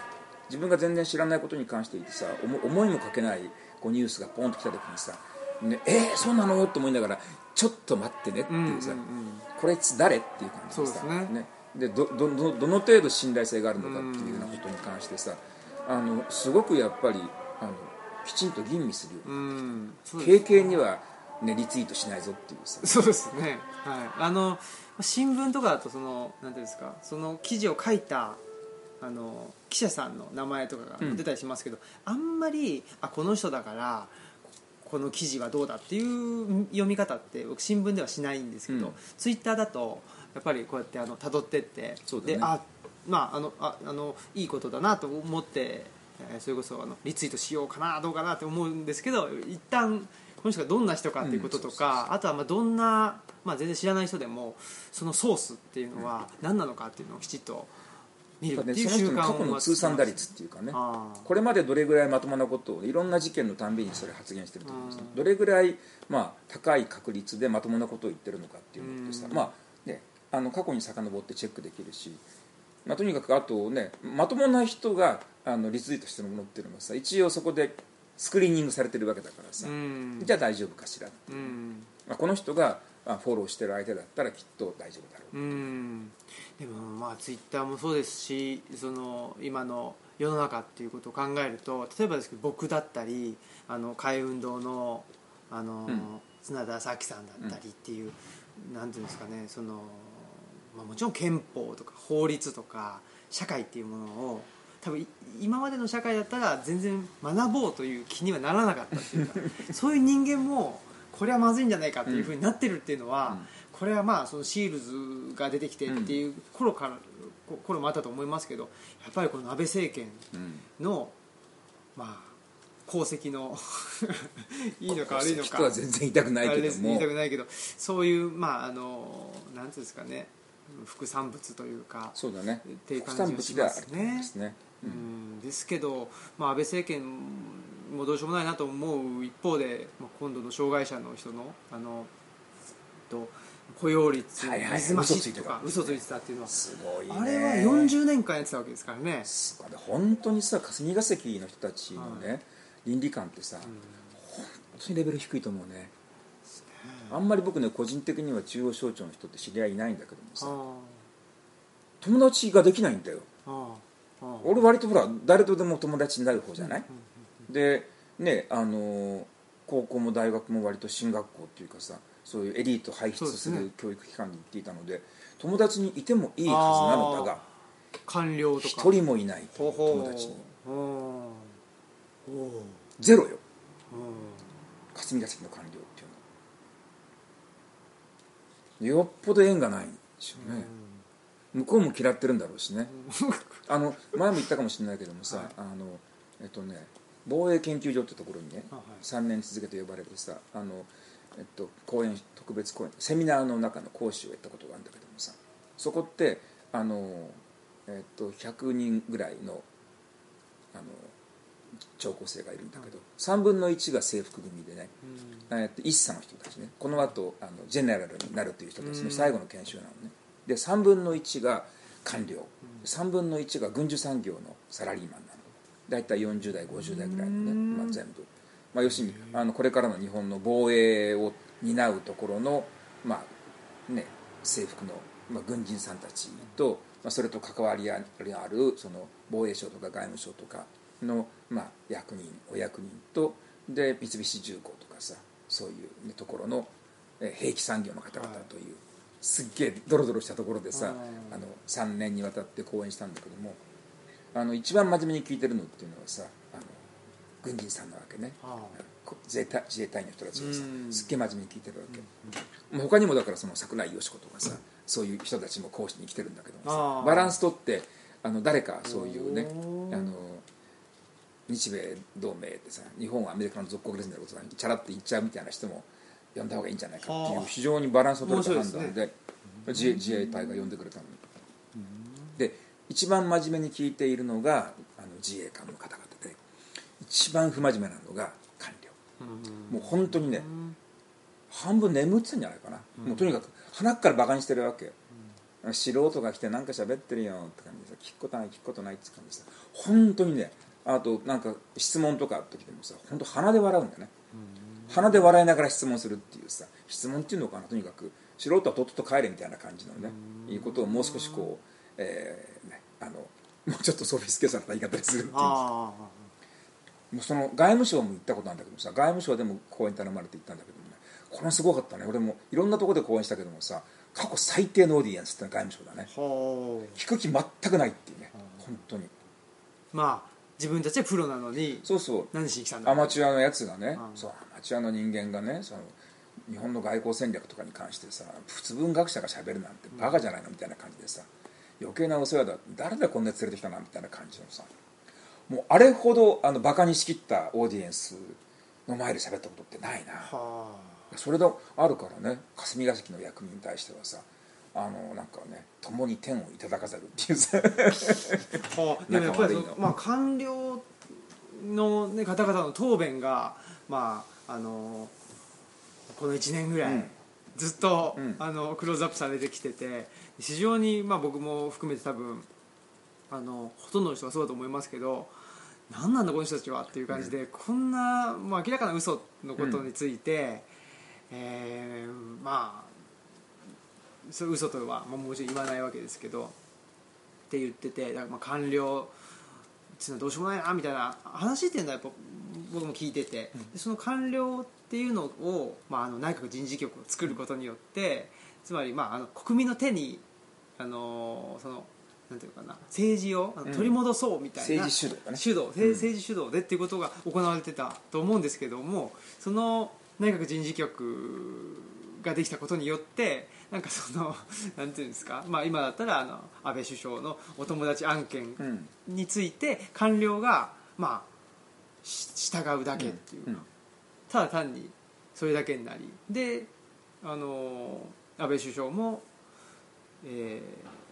B: 自分が全然知らないことに関していてさ思思いもかけないこうニュースがポンと来た時にさ「ね、えー、そうなの?」と思いながら「ちょっと待ってね」っていうさ、
A: うんうんうん。
B: これいつ誰？っていう感じでさ
A: そうですね。
B: でどどどどの程度信頼性があるのかっていうようなことに関してさあのすごくやっぱりあのきちんと吟味するよ、
A: うんそうです
B: 軽々には、ね、リツイートしないぞっていうさ。
A: そうですね、はい、あの新聞とかだとそのなんていうんですかその記事を書いたあの記者さんの名前とかが出たりしますけど、あんまりあこの人だからこの記事はどうだっていう読み方って僕新聞ではしないんですけど、
B: うん。
A: ツイッターだとやっぱりこうやってあの辿ってって
B: ね。
A: であまああのああのいいことだなと思って、えーそれこそあのリツイートしようかなどうかなって思うんですけど一旦この人がどんな人かっていうこととか、あとはまあどんな、まあ、全然知らない人でもそのソースっていうのは何なのかっていうのをきちっと見るっていう
B: ねその人の
A: 習慣を
B: 過去の通算打率っていうかね。これまでどれぐらいまともなことをいろんな事件のたんびにそれ発言してると思うんですねどれぐらい、まあ、高い確率でまともなことを言ってるのかっていうのってさ、
A: うん。
B: まあね、あの過去に遡ってチェックできるし、まあ、とにかくあとねまともな人があのリツイートしてるものっていうのはさ一応そこでスクリーニングされてるわけだからさ、
A: うん。
B: じゃあ大丈夫かしら、
A: うん。
B: まあ、この人があフォローしてる相手だったらきっと大丈夫だろう。
A: うん。でもまあツイッターもそうですしその今の世の中っていうことを考えると例えばですけど僕だったりあの海運動のあの、
B: うん。
A: 砂田咲さんだったりっていう、なんていうんですかねその、まあ、もちろん憲法とか法律とか社会っていうものを多分い今までの社会だったら全然学ぼうという気にはならなかったっていうか <laughs> そういう人間もこれはまずいんじゃないかっていうふうになってるっていうのは、
B: うん。
A: これはまあそのシールズが出てきてっていう頃から、こ頃もあったと思いますけどやっぱりこの安倍政権
B: うん。
A: のまあ功績の <laughs> いいのか悪いのか。
B: 人は全然言いたくないけども。
A: 言いたくないけどそういうまああのなんていうんですかね副産物というか
B: そうだね。
A: っていう感じがしますね。
B: 思いますね。
A: うん。ですけど、まあ、安倍政権もどうしようもないなと思う一方で、まあ、今度の障害者の人のあのと雇用率
B: はいはい。
A: 水増
B: 嘘ついてた。
A: しとか嘘ついてたっていうのは
B: すごいね。
A: あれは40年間やってたわけですからね。
B: 本当にさ霞が関の人たちのね、倫理観ってさ、本当にレベル低いと思うね。あんまり僕ね個人的には中央省庁の人って知り合いいないんだけどもさ
A: あ
B: 友達ができないんだよ。俺割とほら誰とでも友達になる方じゃない、でねあのー高校も大学も割と進学校っていうかさそういうエリート輩出する教育機関に行っていたので友達にいてもいいはずなのだが
A: 官僚とか。
B: 一人もいない。友達に。ゼロよ。
A: ほ
B: 霞が関の官僚っていうのは。よっぽど縁がないんでしょうね、向こうも嫌ってるんだろうしね。あの前も言ったかもしれないけどもさ、
A: はい。
B: あのえっとね防衛研究所ってところにね、
A: あはい。
B: 3年続けて呼ばれてさあの、えっと、講演特別講演セミナーの中の講師をやったことがあるんだけどもさそこってあの、えっと、100人ぐらいのあの聴講生がいるんだけど、3分の1が制服組でね、
A: う
B: えっと一茶の人たちねこの後あのジェネラルになるという人たち
A: うん。
B: の最後の研修なのね。で3分の1が官僚3分の1が軍需産業のサラリーマン大体40代50代ぐらいのね、
A: うん。
B: まあ、全部、まあ、要するにあのこれからの日本の防衛を担うところの、まあね、制服の、まあ、軍人さんたちと、まあ、それと関わりあるその防衛省とか外務省とかの、まあ、役人お役人とで三菱重工とかさそういう、ね、ところのえ兵器産業の方々という、すっげえドロドロしたところでさ、
A: うん
B: あの3年にわたって講演したんだけどもあの一番真面目に聞いてるのっていうのはさあの軍人さんなわけね。
A: あ。
B: こ自衛隊自衛隊の人たちがさ
A: うん。
B: すっげえ真面目に聞いてるわけ、もう他にもだからその桜井よし子とかさそういう人たちも講師に来てるんだけどバランス取ってあの誰かそういうねあの日米同盟でさ日本はアメリカの属国ですみたいなことさチャラッと言っちゃうみたいな人も呼んだ方がいいんじゃないかっていう
A: はあ。
B: 非常にバランスを取れた判断で自衛自衛隊が呼んでくれたの。に、で一番真面目に聞いているのがあの自衛官の方々で一番不真面目なのが官僚。もう本当にね半分眠ってんじゃないかな、もうとにかく鼻からバカにしてるわけ、素人が来てなんか喋ってるよって感じでさ聞くことない聞くことないって感じでさ本当にねあとなんか質問とかあった時でもさ本当鼻で笑うんだよね、鼻で笑いながら質問するっていうさ質問っていうのかなとにかく素人はとっとと帰れみたいな感じのねいうことをもう少しこう、えーね、あのもうちょっとソフィスケされた言い方でするっていう。
A: あ
B: もうその外務省も行ったことなんだけどさ外務省でも講演頼まれて行ったんだけどもね。これもすごかったね。俺もいろんなところで講演したけどもさ過去最低のオーディエンスってのは外務省だね。聞く気全くないっていうね。本当に。
A: まあ自分たちはプロなのに
B: そうそう。
A: 何しに来たんだ？
B: アマチュアのやつがね、
A: うん。
B: そうアマチュアの人間がねその日本の外交戦略とかに関してさ普通文学者がしゃべるなんてバカじゃないのみたいな感じでさ余計なお世話だ。誰だこんなやつ連れてきたなみたいな感じのさ。もうあれほどあのバカにしきったオーディエンスの前で喋ったことってないな。
A: は
B: それがあるからね霞が関の役人に対してはさあのなんかね共に天をいただかざるっていうさ。
A: あはあでもやっぱりまあ官僚の、ね、方々の答弁がまああのこの1年ぐらい、
B: うん。
A: ずっと、
B: うん。
A: あのクローズアップされてきてて非常に、まあ、僕も含めて多分あのほとんどの人がそうだと思いますけど何なんだこの人たちはっていう感じで、こんな、まあ、明らかな嘘のことについて、えーまあそう嘘とは、まあ、もちろん言わないわけですけどって言っててだからまあ官僚っていうのはどうしようもないなみたいな話っていうのはやっぱ僕も聞いてて、でその官僚っていうのを、まあ、あの内閣人事局を作ることによってつまり、まあ、あの国民の手にあのそのなんていうのかな政治を取り戻そうみたいな、
B: 政治主導だね。
A: 主導政政治主導でっていうことが行われてたと思うんですけどもその内閣人事局ができたことによってなんかその <laughs> なんていうんですか、まあ、今だったらあの安倍首相のお友達案件
B: うん。
A: について官僚が、まあ、し従うだけっていうか、
B: うん。
A: ただ単にそれだけになり。であの安倍首相も、え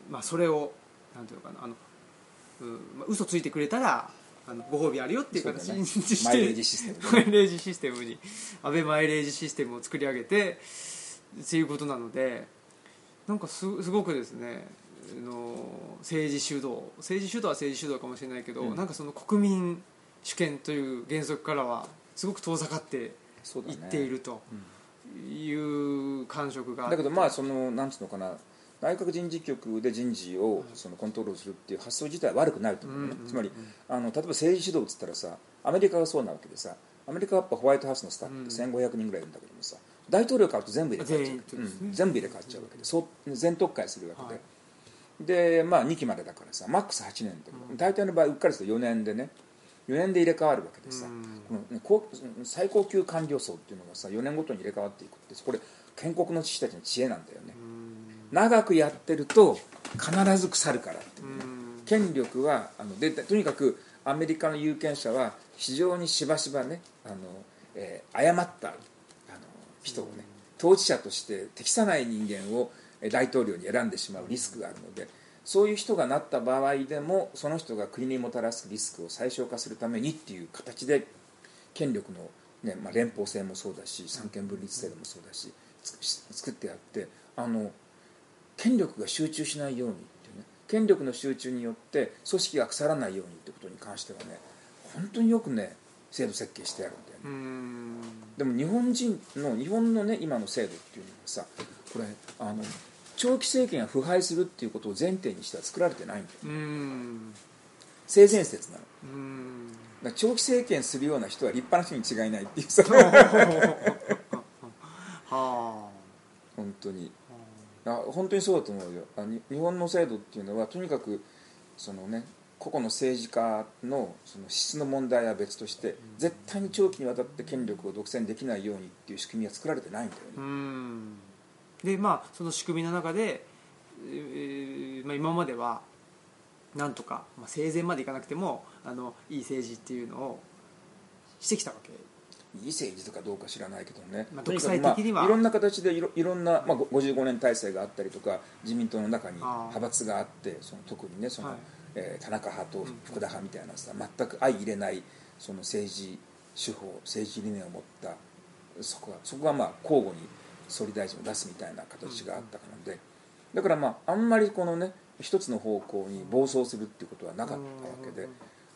A: ーまあ、それをなんていうのかなあの、うんまあ、嘘ついてくれたらあのご褒美あるよっていう形にして
B: マイレージシステムでね。
A: マイレージシステムに安倍マイレージシステムを作り上げてっていうことなのでなんかすすごくですねあの政治主導政治主導は政治主導かもしれないけど、
B: うん。
A: なんかその国民主権という原則からはすごく遠ざかっていっているという感触が
B: だけどまあそのなんつうのかな。内閣人事局で人事をそのコントロールするっていう発想自体は悪くないと思うね、
A: うんうんうん
B: つまりあの例えば政治主導っつったらさアメリカがそうなわけでさアメリカはやっぱホワイトハウスのスタッフって1500人ぐらいいるんだけどもさ大統領変わると全部入れ替わっちゃう
A: ね。
B: うん。全部入れ替わっちゃうわけで。そう全特会するわけで、
A: はい
B: でまあ2期までだからさマックス8年で、大体の場合うっかりすると4年でね4年で入れ替わるわけでさ、
A: うん。
B: このねこう最高級官僚層っていうのがさ4年ごとに入れ替わっていくってこれ建国の父たちの知恵なんだよね、長くやってると必ず腐るからっていうね、権力はあのでとにかくアメリカの有権者は非常にしばしばねあの、えー誤ったあの人をね当事者として適さない人間をえー大統領に選んでしまうリスクがあるのでそういう人がなった場合でもその人が国にもたらすリスクを最小化するためにっていう形で権力の、ねまあ、連邦制もそうだし三権分立制度もそうだしつ作ってやってあの権力が集中しないようにっていうね権力の集中によって組織が腐らないようにってことに関してはね本当によくね制度設計してあるんだよね、
A: うん。
B: でも日本人の日本のね今の制度っていうのはさこれあの長期政権が腐敗するっていうことを前提にしては作られてないんだよ。
A: うん。
B: 性善説なの。長期政権するような人は立派な人に違いないっていうさ <laughs>
A: は
B: 本当に。あ。本当にそうだと思うよ。あに日本の制度っていうのはとにかくそのね個々の政治家のその質の問題は別として絶対に長期にわたって権力を独占できないようにっていう仕組みは作られてないんだよね、
A: んでまあその仕組みの中で、えーまあ、今まではなんとか、まあ、生前までいかなくてもあのいい政治っていうのをしてきたわけ。
B: いい政治とかどうか知らないけどね、
A: まあ独裁的には。
B: まあいろんな形でいろいろんな、まあ、ご55年体制があったりとか自民党の中に派閥があってその特にねその、
A: はい。
B: えー田中派と福田派みたいなさ全く相入れないその政治手法政治理念を持ったそこはそこはまあ交互に総理大臣を出すみたいな形があったので、だからまああんまりこのね一つの方向に暴走するっていうことはなかったわけで、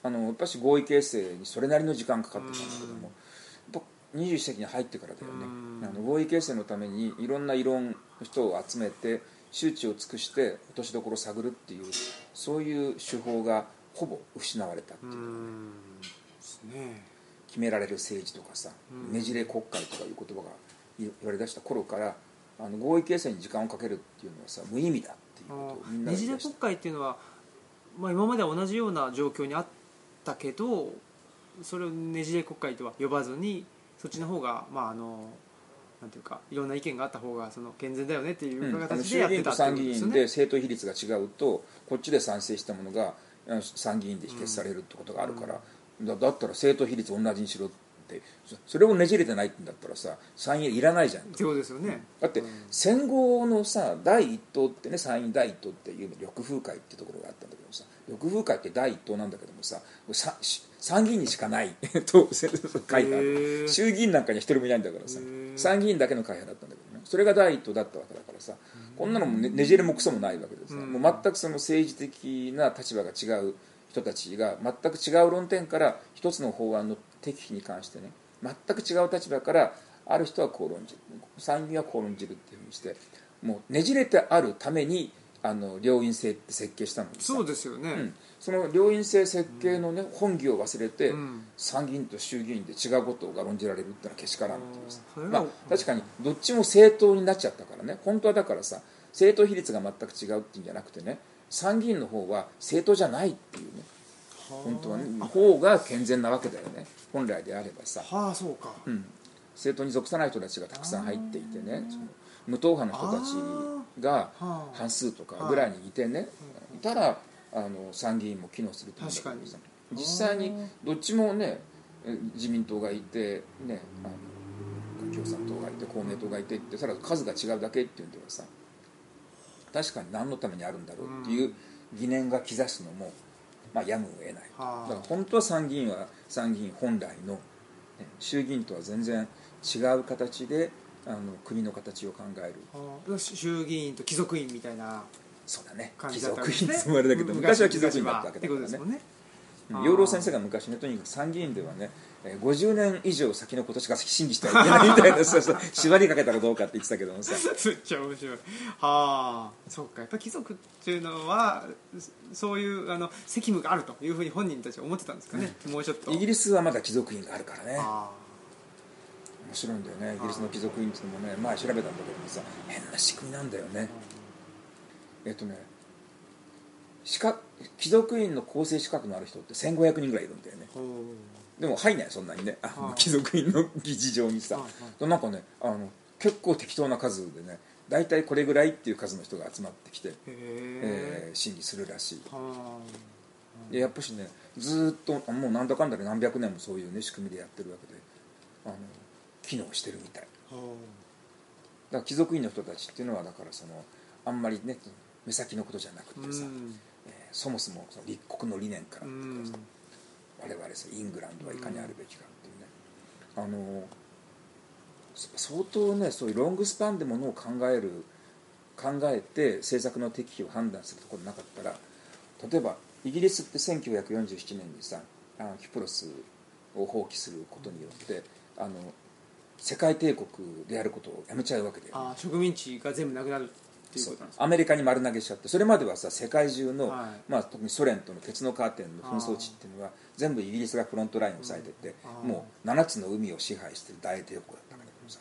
B: あのやっぱし合意形成にそれなりの時間かかってたんだけども、やっぱ21世紀に入ってからだよね、
A: うん。
B: あの合意形成のためにいろんな異論の人を集めて周知を尽くして落としどころを探るっていうそういう手法がほぼ失われたっていう
A: ね。
B: 決められる政治とかさ、
A: うん。
B: ねじれ国会とかいう言葉が言われだした頃からあの合意形成に時間をかけるっていうのはさ無意味だっていうことをみんな
A: 国会っていうのは、まあ、今までは同じような状況にあったけどそれをねじれ国会とは呼ばずにそっちの方がまああのなんていうかいろんな意見があった方がその健全だよねっていう形でやってたって
B: と参議院
A: で
B: 政党比率が違うとこっちで賛成したものが参議院で否決されるってことがあるから、だだったら政党比率同じにしろってそそれをねじれてないんだったらさ参議院いらないじゃん
A: ってことですよね、
B: だって戦後のさ第一党ってね参院第一党っていうの緑風会ってところがあったんだけどさ緑風会って第一党なんだけどもさ参議院にしかない。<laughs> 党会があ
A: へ
B: る
A: ー
B: 衆議院なんかには一人もいないんだからさ参議院だけの会派だったんだけどね。それが第一党だったわけだからさこんなのもねねじれもクソもないわけですもう全くその政治的な立場が違う人たちが全く違う論点から一つの法案の適否に関してね全く違う立場からある人はこう論じる。参議院はこう論じるっていうふうにしてもうねじれてあるためにあの両院制って設計したの
A: そうですよね、
B: うん、その両院制設計の、ね本義を忘れて、
A: うん。
B: 参議院と衆議院で違うことが論じられるってのはけしからんっていう。まあ、確かにどっちも政党になっちゃったからね。本当はだからさ政党比率が全く違うっていうんじゃなくてね参議院の方は政党じゃないっていうね本当はね方が健全なわけだよね。本来であればさ、
A: はあそうか、
B: うん、政党に属さない人たちがたくさん入っていてねその無党派の人たちが
A: はあ
B: 半数とかぐらいにいてねい。たらあの参議院も機能すると思うんだけどさ。実際にどっちもねえ自民党がいてねあの共産党がいて公明党がいてってただ数が違うだけっていうんではさ。確かに何のためにあるんだろうっていう疑念が兆すのも、まあ、やむを得ない。
A: はあ。
B: だから本当は参議院は参議院本来の、ね衆議院とは全然違う形であの国の形を考える。
A: はあ。衆議院と貴族院みたいな
B: そうだね。
A: 感
B: 貴族院ってもあれだけど昔は貴族院だったわけだからね。養老先生が昔ねとにかく参議院ではねえー50年以上先のことしか信じてはいけないみたいな <laughs> 縛りかけたらどうかって言ってたけどもさ。
A: めっちゃ面白い。はあ。そうか。やっぱ貴族っていうのはそういうあの責務があるというふうに本人たちは思ってたんですかね、もうちょっと。
B: イギリスはまだ貴族院があるからね。
A: あ
B: 面白いんだよね。イギリスの貴族院っていうのもね前調べたんだけどもさ変な仕組みなんだよね。えっとね資格貴族院の構成資格のある人って1500人ぐらいいるんだよねでも入んないそんなにね。あの
A: はい。
B: 貴族院の議事場にさ。
A: はい
B: なんかねあの結構適当な数でね大体これぐらいっていう数の人が集まってきて、
A: へえ
B: えー審議するらしい。
A: は
B: でやっぱしねずーっともうなんだかんだで何百年もそういうね仕組みでやってるわけであの機能してるみたい。だから貴族院の人たちっていうのはだからそのあんまりね目先のことじゃなく
A: あ
B: てさ、
A: うん。
B: えーそもそもその立国の理念から
A: う
B: っていうか我々さイングランドはいかにあるべきかっていうね、あの相当ねそういうロングスパンでものを考える考えて政策の適否を判断するところなかったら例えばイギリスって1947年にさあのキプロスを放棄することによってあの世界帝国であることをやめちゃうわけで
A: あ植民地が全部なくなる。っていうことなんですか
B: アメリカに丸投げしちゃってそれまではさ世界中の、
A: はい。
B: まあ、特にソ連との鉄のカーテンの紛争地っていうのは全部イギリスがフロントラインを抑えてて、
A: うん。
B: もう7つの海を支配してる大帝国だったんだけどさ。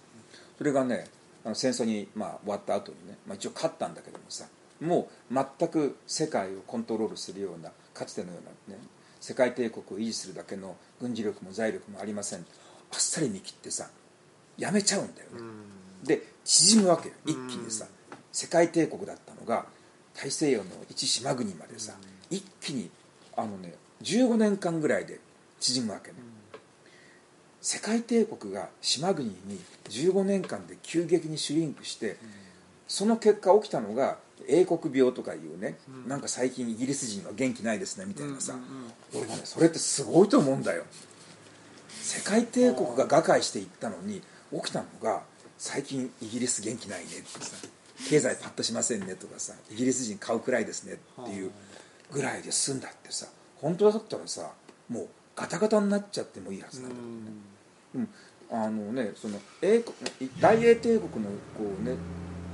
B: それがねあの戦争に、まあ、終わった後にね、まあ、一応勝ったんだけどもさもう全く世界をコントロールするようなかつてのようなね世界帝国を維持するだけの軍事力も財力もありません。あっさり見切ってさやめちゃうんだよね、で縮むわけよ。一気にさ、世界帝国だったのが大西洋の一島国までさ、一気にあのね15年間ぐらいで縮むわけね、世界帝国が島国に15年間で急激にシュリンクして、その結果起きたのが英国病とかいうね、
A: うん。
B: なんか最近イギリス人は元気ないですねみたいなさ、
A: うんうんうん。
B: 俺はねそれってすごいと思うんだよ。世界帝国が瓦解していったのに起きたのが最近イギリス元気ないねってさ経済パッとしませんねとかさイギリス人買うくらいですねっていうぐらいで済んだってさ本当だったらさもうガタガタになっちゃってもいいはずなんだよね、うん、あのねその英国大英帝国のこうね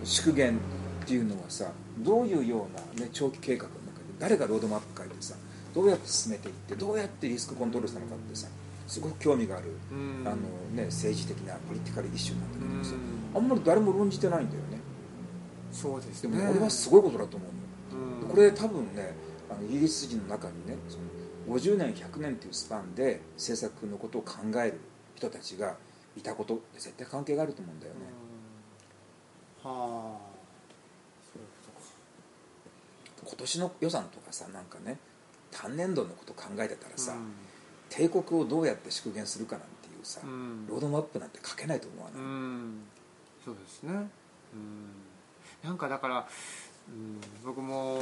B: 縮減っていうのはさどういうような、ね、長期計画の中で誰がロードマップ書いてさどうやって進めていってどうやってリスクコントロールしたのかってさすごく興味がある、
A: うん。
B: あのね、政治的なポリティカルイシューなんだけどさ、
A: うん。
B: あんまり誰も論じてないんだよね
A: そうですね。
B: でも俺はすごいことだと思うの、
A: うん
B: これ多分ねあのイギリス人の中にねその50年100年っていうスパンで政策のことを考える人たちがいたことって絶対関係があると思うんだよね、
A: うん。はあ。
B: 今年の予算とかさなんかね単年度のこと考えてたらさ、
A: うん。
B: 帝国をどうやって縮減するかなんていうさ、
A: うん。
B: ロードマップなんて書けないと思わ
A: う
B: ない、
A: ん。そうですね。うんなんかだから、うん、僕も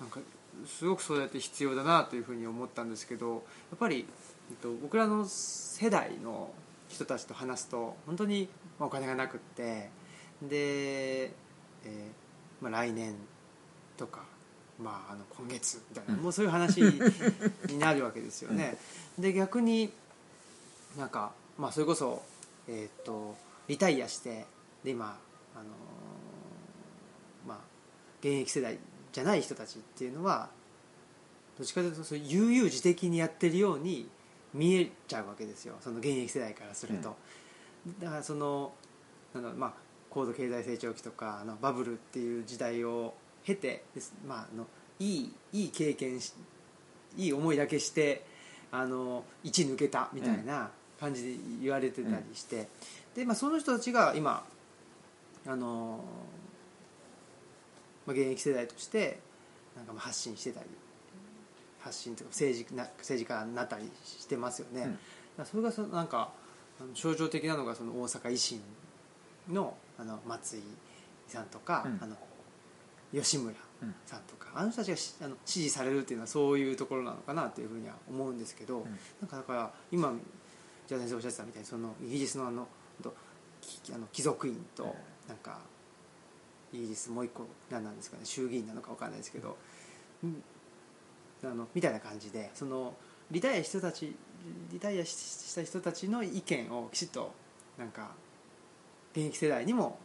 A: なんかすごくそうやって必要だなというふうに思ったんですけどやっぱり、えっと、僕らの世代の人たちと話すと本当にまあお金がなくってで、えーまあ、来年とか、まあ、あの今月みたいな、
B: うん
A: もうそういう話になるわけですよね。で逆になんか、まあ、それこそ、えー、とリタイアしてで今、あの現役世代じゃない人たちっていうのはどっちかというとそういう悠々自適にやってるように見えちゃうわけですよ。その現役世代からすると、だからそのなんだまあ高度経済成長期とかあのバブルっていう時代を経てまあ、あのいいいい経験しいい思いだけしてあの一抜けたみたいな感じで言われてたりして、でまあ、その人たちが今あの、まあ、現役世代としてなんかまあ発信してたり発信というか政治な政治家になったりしてますよね、
B: うん。
A: だからそれがそのなんか象徴的なのがその大阪維新のあの松井さんとか、
B: うん。
A: あの吉村さんとか、あの人たちがしあの支持されるっていうのはそういうところなのかなというふうには思うんですけど、なんかだから今じゃあ先生おっしゃってたみたいにそのイギリスのあのあの貴族院と
B: うん。
A: なんかイギリスもう一個何なんですかね衆議院なのか分かんないですけど、うんあのみたいな感じでそのリタイアした人たちリタイアした人たちの意見をきちっとなんか現役世代にも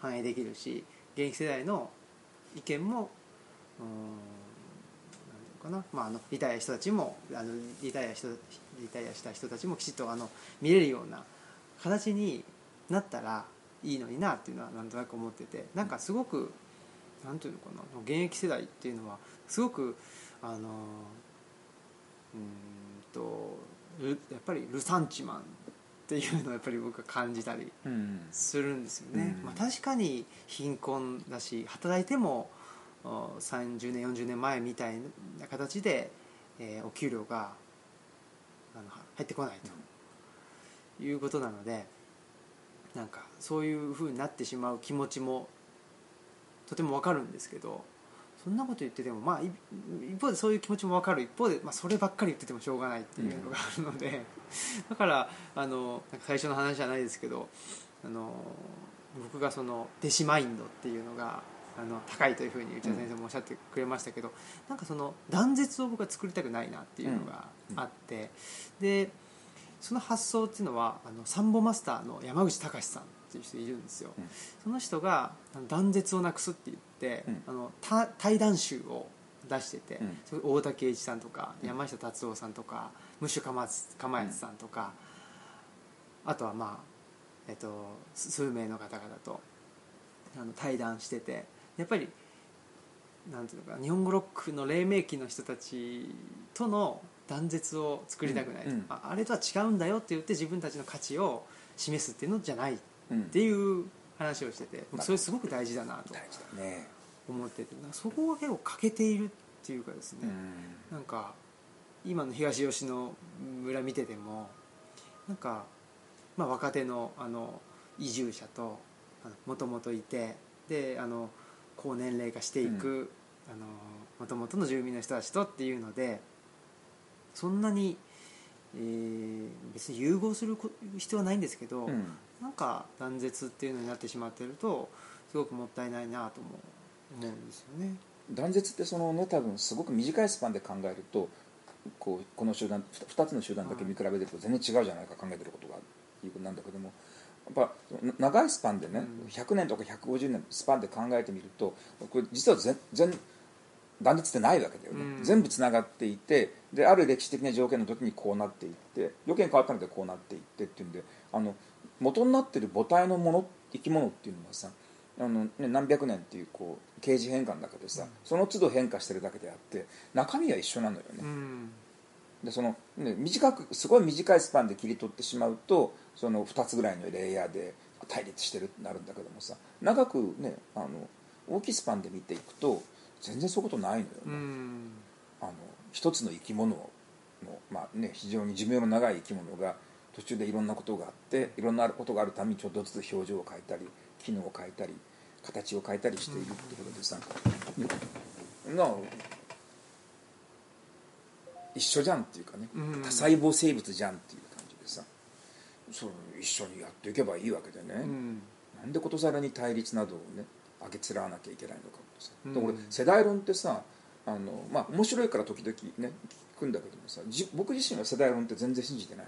A: 反映できるし現役世代の意見もうんなんていうかな、まあ、あのリタイアした人たちもあのリタイアしたリタイアした人たちもきちっとあの見れるような形になったらいいのになっていうのはなんとなく思っててなんかすごくなんていうのかな現役世代っていうのはすごくあのうーんとルやっぱりルサンチマンっていうのをやっぱり僕は感じたり
B: うん
A: するんですよね、
B: うん
A: まあ、確かに貧困だし働いてもお30年40年前みたいな形で、えーお給料があの入ってこないということなのでなんかそういうふうになってしまう気持ちもとても分かるんですけどそんなこと言っててもまあい一方でそういう気持ちも分かる一方で、まあ、そればっかり言っててもしょうがないっていうのがあるので、だからあのなんか最初の話じゃないですけどあの僕がその弟子マインドっていうのがあの高いというふうに内田先生もおっしゃってくれましたけど、なんかその断絶を僕は作りたくないなっていうのがあって、でその発想っていうのはあのサンボマスターの山口隆さんっていう人いるんですよ、
B: うん。
A: その人が断絶をなくすって言って、
B: うん。
A: あのた対談集を出してて、
B: うん。
A: 大竹栄一さんとか
B: うん。
A: 山下達郎さんとかムッシュかまつかまやつさんとか、あとはまあ、えっと、す数名の方々とあの対談しててやっぱりなんていうのかな日本語ロックの黎明期の人たちとの断絶を作りたくない、
B: うん。うん。
A: ああれとは違うんだよって言って自分たちの価値を示すっていうのじゃないっ
B: うん
A: ていう話をしてて僕それすごく大事だなと思っててなんかそこが結構欠けているっていうかですね、
B: うん。
A: なんか今の東吉野村見ててもなんか、まあ、若手のあの移住者ともともといてであの高年齢化していくもともとの住民の人たちとっていうのでそんなに、えー別に融合するこ必要はないんですけど、
B: うん。
A: なんか断絶っていうのになってしまってるとすごくもったいないなとも思うんですよね。
B: 断絶ってそのね多分すごく短いスパンで考えるとこうこの集団2つの集団だけ見比べてると全然違うじゃないか考えてることがいうことなんだけどもやっぱな長いスパンでね、
A: うん。
B: 100年とか150年スパンで考えてみるとこれ実は全全断絶ってないわけだよね、
A: うん。
B: 全部つながっていてである歴史的な条件の時にこうなっていって条件変わったのでこうなっていってっていうんであの元になってる母体のもの生き物っていうのはさあの、ね、何百年っていうこう刑事変換だけでさ、その都度変化してるだけであって中身は一緒なのよね、
A: うん。
B: でその、ね、短くすごい短いスパンで切り取ってしまうとその2つぐらいのレイヤーで対立してるってなるんだけどもさ長くねあの大きいスパンで見ていくと全然そういうことないのよ。ね、
A: うん。
B: あの一つの生き物の、まあね、非常に寿命の長い生き物が途中でいろんなことがあっていろんなことがあるためにちょっとずつ表情を変えたり機能を変えたり形を変えたりしているってことでさな一緒じゃんっていうかね。
A: うん。
B: 多細胞生物じゃんっていう感じでさそう一緒にやっていけばいいわけでね、
A: うん。
B: なんでことさらに対立などをねあげつらわなきゃいけないのかってさ、
A: うん。
B: で俺世代論ってさあのまあ面白いから時々ね聞くんだけどもさじ僕自身は世代論って全然信じてない。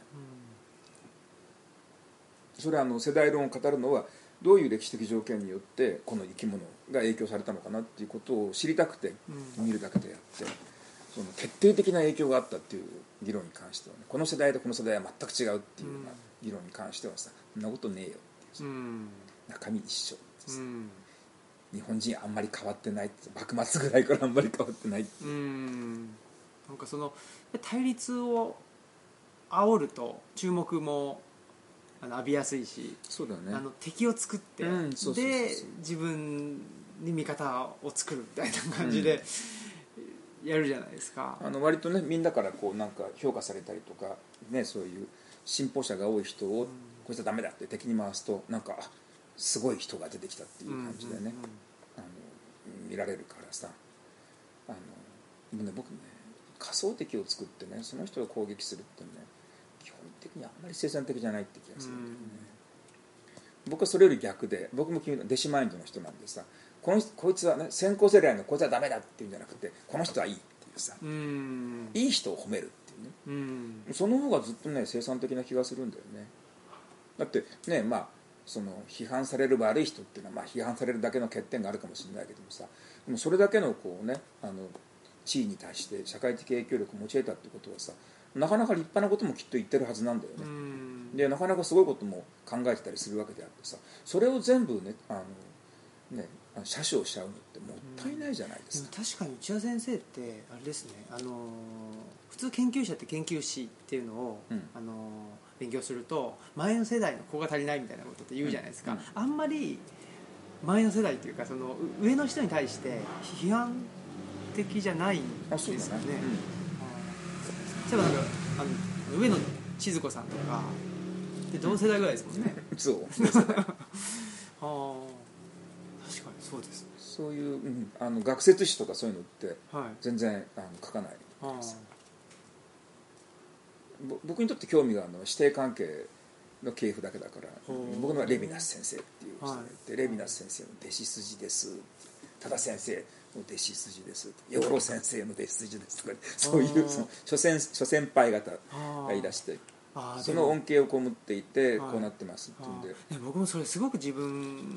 B: それはあの世代論を語るのはどういう歴史的条件によってこの生き物が影響されたのかなっていうことを知りたくて
A: うん。
B: 見るだけであってその決定的な影響があったっていう議論に関してはねこの世代とこの世代は全く違うっていうような議論に関してはさそんなことねえよっていうさ
A: うん。
B: 中身一緒ってさ。
A: うん
B: 日本人あんまり変わってないって幕末ぐらいからあんまり変わってない
A: うん。なんかその対立を煽ると注目もあの浴びやすいし、
B: そうだね。
A: あの敵を作って、で自分に味方を作るみたいな感じでやるじゃないですか、
B: あの割とねみんなからこうなんか評価されたりとかねそういう信奉者が多い人を、こいつはダメだって敵に回すとなんかあすごい人が出てきたっていう感じでね、
A: うんうん
B: あの見られるからさ。あのでもね僕ね仮想敵を作ってねその人を攻撃するってね基本的にあんまり生産的じゃないって気がするんだよね、僕はそれより逆で僕も君の弟子マインドの人なんでさこの人こいつはね先行世代のこいつはダメだっていうんじゃなくてこの人はいいっていうさいい人を褒めるっていうね。
A: うん。
B: その方がずっとね生産的な気がするんだよね。だってねまあその批判される悪い人っていうのは、まあ、批判されるだけの欠点があるかもしれないけどもさでもそれだけのこうねあの地位に対して社会的影響力を持ち得たってことはさなかなか立派なこともきっと言ってるはずなんだよね、
A: うん。
B: でなかなかすごいことも考えてたりするわけであってさそれを全部ねあのね車掌しちゃうのってもったいないじゃないで
A: ですも
B: か、
A: 確かに内田先生ってあれですねあのー普通研究者って研究士っていうのを、
B: うん。
A: あのー勉強すると前の世代の子が足りないみたいなことって言うじゃないですか、
B: うん。うん。
A: あんまり前の世代というかそのう上の人に対して批判的じゃないですよね。例えばなんかあの上野千鶴子さんとかで同世代ぐらいですもんね。
B: うん、そう。<laughs>
A: ああ確かにそうです
B: そういう、うんあの学説誌とかそういうのって
A: はい。
B: 全然あの書かない僕にとって興味があるのは師弟関係の系譜だけだから僕のはレヴィナス先生っていう人がい。て、
A: は
B: レヴィナス先生の弟子筋です。多田先生の弟子筋です。養老先生の弟子筋ですとかそういうその諸先諸先輩方がいらしてその恩恵を被っていて
A: はい。
B: こうなってますっていうんで、
A: あー。ね僕もそれすごく自分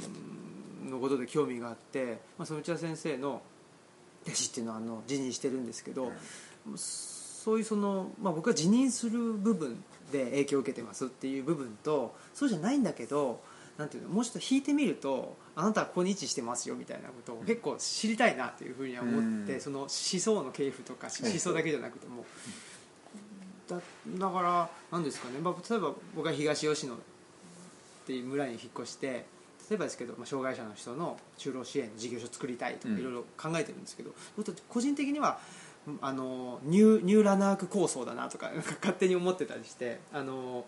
A: のことで興味があって、まあ、その内田先生の弟子っていうのはあの辞任してるんですけど、そういうその、まあ、僕が辞任する部分で影響を受けてますっていう部分とそうじゃないんだけどなんていうのもうちょっと引いてみるとあなたはここに位置してますよみたいなことを結構知りたいなっていうふうには思って、
B: うん。
A: その思想の系譜とか思想だけじゃなくても。だだから何ですかね、まあ、例えば僕は東吉野っていう村に引っ越して例えばですけど、まあ、障害者の人の就労支援の事業所を作りたいとか
B: うん。
A: いろいろ考えてるんですけど、そうすると個人的にはあのニューニューラナーク構想だなとか勝手に思ってたりしてあの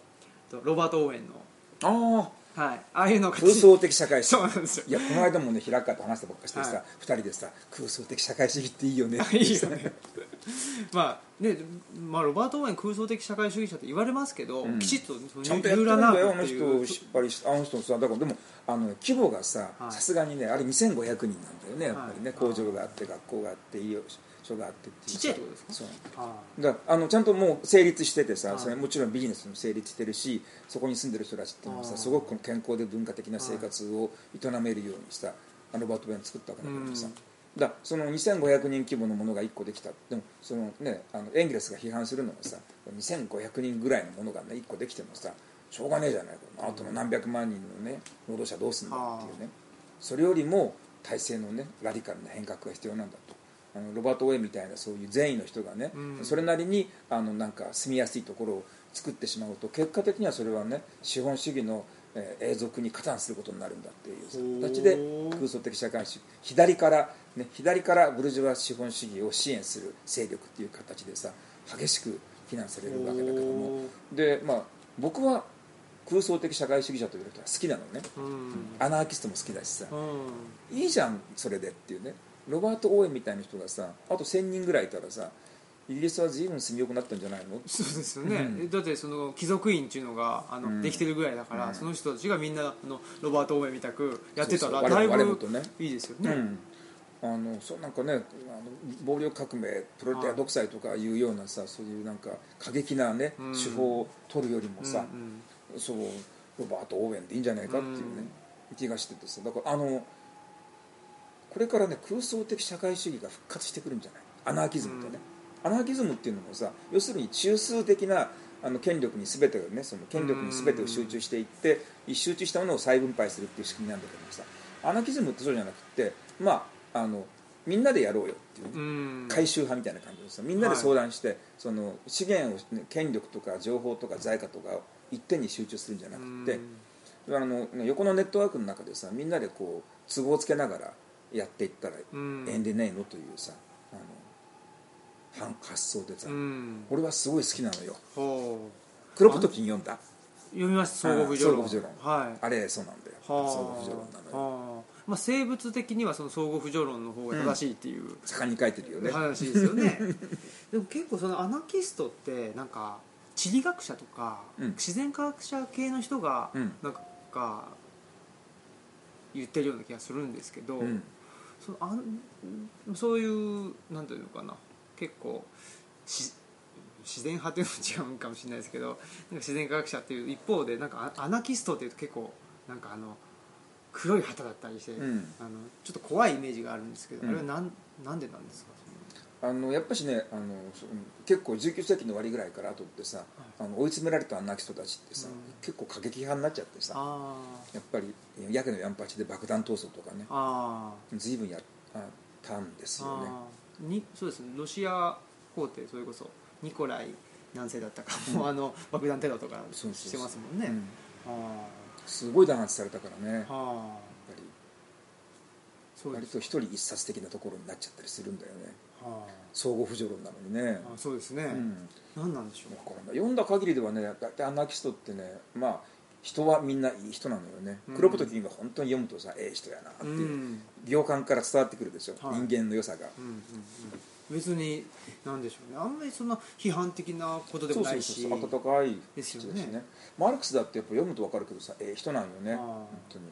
A: とロバート・オーウェンの。
B: あ
A: はい。ああいうの
B: 空想的社会主
A: そう
B: 義
A: なんですよ。
B: いやこの間もね平川と話したばっかしてさ、
A: はい。
B: 二人でさ空想的社会主義っていいよね。って
A: いい
B: 言って
A: よね。<laughs> まあね、まあ、ロバート・オーウェン空想的社会主義者って言われますけど、
B: ん。
A: きちっと
B: ちゃんとやってるんだよあの人しっかりあの人さだからでもあの規模がさ
A: はい。
B: さすがにねあれ2500人なんだよねやっぱりね、
A: はい。
B: 工場があって学校があって医療所があってっていうさ
A: ちっちゃいってことですか？
B: そう。
A: あ
B: だからあのちゃんともう成立しててさ、
A: はい
B: それもちろんビジネスも成立してるしそこに住んでる人たちっていうのはさすごくこの健康で文化的な生活を営めるようにしたあのロバート・ベン作ったわけだけどさ、
A: うん。
B: だからその2500人規模のものが1個できた。でもその、ね、あのエンゲルスが批判するのはさ2500人ぐらいのものが、ね、1個できてもさしょうがねえじゃないか。あとの何百万人の、ね、労働者どうすんだっていうね。それよりも体制の、ね、ラディカルな変革が必要なんだとあのロバート・ウェイみたいなそういう善意の人がね、
A: うん。
B: それなりにあのなんか住みやすいところを作ってしまうと結果的にはそれはね資本主義の、えー永続に加担することになるんだっていう形で空想的社会主義左から、ね、左からブルジョワ資本主義を支援する勢力っていう形でさ激しく非難されるわけだけども。で、まあ、僕は空想的社会主義者という人は好きなのね。
A: うん。
B: アナーキストも好きだしさ。
A: うん。
B: いいじゃんそれでっていうねロバート・オーエンみたいな人がさあと1000人ぐらいいたらさイギリスは随分住みよくなったんじゃないの？
A: そうですよね、
B: うん。
A: だってその貴族院っていうのがあの、
B: うん。
A: できてるぐらいだから、
B: うん。
A: その人たちがみんなあのロバート・オーウェンみたくやってたらだいぶいいですよね、
B: うん。あのそうなんかねあの暴力革命プロレタリア独裁とかいうようなさそういうなんか過激なね、
A: うん。
B: 手法を取るよりもさ、そうロバート・オーウェンでいいんじゃないかっていうね、気がしててさだからあのこれからね空想的社会主義が復活してくるんじゃない？アナーキズムってね、アナーキズムっていうのもさ要するに中枢的なあの権力に全てをねその権力に全てを集中していって集中したものを再分配するっていう仕組みなんだけどもさアナーキズムってそうじゃなくってまああのみんなでやろうよっていうね、
A: うん。
B: 回収派みたいな感じでさみんなで相談して、その資源を、ね、権力とか情報とか財貨とかを一点に集中するんじゃなくて、あの横のネットワークの中でさみんなでこう都合をつけながらやっていったら
A: うん。
B: ええんでねえのというさあの反発想でさ、
A: うん。
B: 俺はすごい好きなのよ。
A: ほ
B: クロプトキン読んだ？
A: う読みました相互不条論はい。
B: あれそうなんだよ。
A: はあ。
B: 相互不条論なのよ。
A: はあ。まあ、生物的にはその相互不条論の方が正しいっていう
B: 盛んに書いてるよね。
A: 話ですよね。<laughs> でも結構そのアナキストってなんか地理学者とか、
B: うん。
A: 自然科学者系の人が
B: うん。
A: なんか言ってるような気がするんですけど、
B: うん
A: そのあんそういうなんていうのかな。結構し自然派っていうのも違うかもしれないですけどなんか自然科学者っていう一方でなんかアアナキストっていうと結構なんかあの黒い旗だったりして、
B: うん。
A: あのちょっと怖いイメージがあるんですけど、
B: うん
A: あれはなんなんでなんですか？
B: あのやっぱしねあのそ結構19世紀の終わりぐらいから後ってさ、あの追い詰められたアナキストたちってさ、
A: うん。
B: 結構過激派になっちゃってさ
A: あ
B: やっぱりやけのやんぱちで爆弾闘争とかね随分やったんです
A: あ
B: よね。
A: にそうですね。ロシア皇帝それこそニコライ何世だったかも、あの爆弾テロとかしてますもんね。
B: うん。
A: あ
B: すごい弾圧されたからね。やっぱり。割と一人一冊的なところになっちゃったりするんだよね。
A: は
B: 相互不条論なのにね。
A: ああそうですね、
B: うん。
A: 何なんでしょう。
B: 読んだ限りではねだいたいアナキストってねまあ人はみんないい人なのよね、
A: うん。
B: クロプトキンが本当に読むとさええ人やなっていう、
A: うん。
B: 行間から伝わってくるでしょ、
A: はい。
B: 人間の良さが。
A: うんうんうん。別に何でしょうね。あんまりそんな批判的なことで
B: そうそう
A: もないし
B: そう。温かい
A: ですよね。
B: ねマルクスだってやっぱ読むと分かるけどさええ人なんよね。本当に。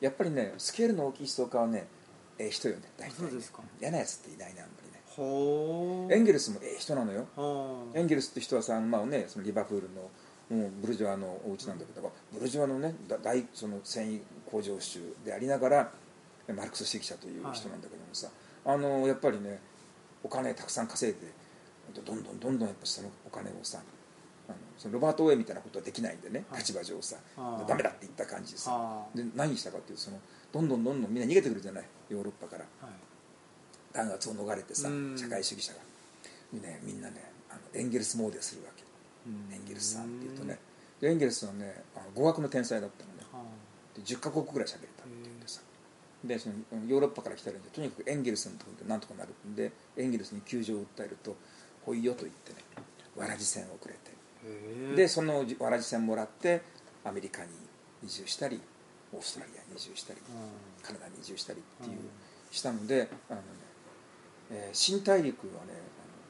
B: やっぱりねスケールの大きい人かはねええ人よね大体ね。
A: そうですか。
B: 嫌なやつっていないねあんまりね。
A: ほう
B: エンゲルスもええ人なのよ。
A: はあ
B: エンゲルスって人はさ、まあね、そのリバプールのもうブルジョワのお家なんだけど、ブルジョワのねだ大その繊維工場主でありながらマルクス主義者という人なんだけどもさ、あのやっぱりねお金たくさん稼いでどんどんどんどんやっぱそのお金をさあのそのロバート・ウェイみたいなことはできないんでね、
A: はい。
B: 立場上さダメだって言った感じでさ。
A: は
B: で何したかっていうとそのどんどんどんどんみんな逃げてくるじゃない？ヨーロッパから。
A: あはい。
B: 弾圧を逃れてさ
A: うん。
B: 社会主義者が、ね、みんなねあのエンゲルス詣でするわけ。
A: うん。
B: エンゲルスさんっていうとね。でエンゲルスはねあの語学の天才だったのね。
A: は
B: で10カ国ぐらい喋れたって言ってさ。でそのヨーロッパから来たらとにかくエンゲルスのところでなんとかなる。んでエンゲルスに窮状を訴えると「ほいよ」と言ってねわらじ船をくれて。でそのわらじ船もらってアメリカに移住したりオーストラリアに移住したりカナダに移住したりっていう、
A: うん
B: したのであの、ねえー新大陸はね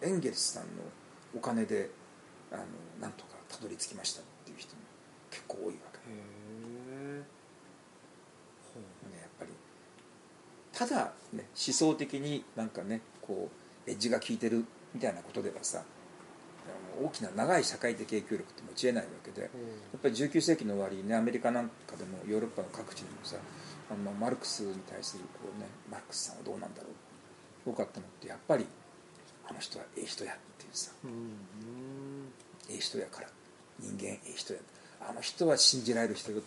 B: エンゲルスさんのお金であのなんとかたどり着きましたっていう人も結構多いわけ。
A: へえ
B: ねやっぱりただ、ね、思想的になんかねこうエッジが効いてるみたいなことではさ大きな長い社会的影響力って持ちえないわけでやっぱり19世紀の終わりにねアメリカなんかでもヨーロッパの各地でもさあのマルクスに対するこう、ね、マルクスさんはどうなんだろう多かったのってやっぱりあの人はええ人やっていうさ。
A: うん
B: ええ人やから。人間ええ人や。あの人は信じられる人よ。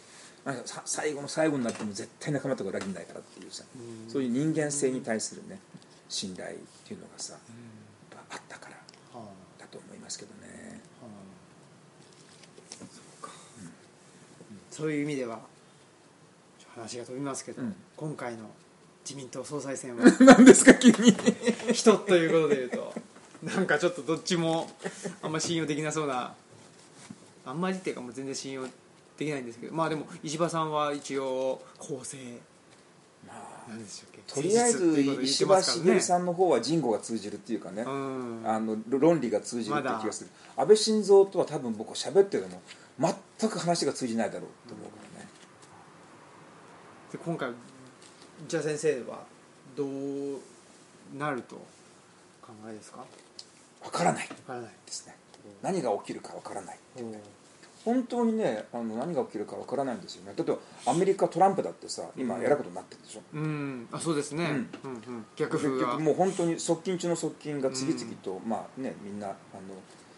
B: 最後の最後になっても絶対仲間とか裏切んないからっていうさ。
A: うん。
B: そういう人間性に対するね信頼っていうのがさぱあったから
A: は
B: だと思いますけどね
A: あはあそっかそういう意味では話が飛びますけど、
B: うん。
A: 今回の自民党総裁選は <laughs>
B: 何ですか急に
A: 人ということでいうと。なんかちょっとどっちもあんま信用できなそうなあんまりっていうかもう全然信用できないんですけどまあでも石破さんは一応公正
B: まあ
A: なんでしょう
B: とりあえず石破茂さんの方は人語が通じるっていうかね、
A: うん。
B: あの論理が通じるって気がする、安倍晋三とは多分僕は喋ってても全く話が通じないだろうと思うからね、
A: で今回じゃあ先生はどうなると考えですか？
B: 分からない。
A: わからない。
B: ですね。何が起きるか分からない
A: おー。
B: 本当にねあの何が起きるか分からないんですよね。例えばアメリカトランプだってさ今
A: うん。
B: えらいことになってるでしょ、
A: うん。あそうですね、うん。うん逆
B: 結
A: 風が
B: 局もう本当に側近中の側近が次々と、まあねみんなあの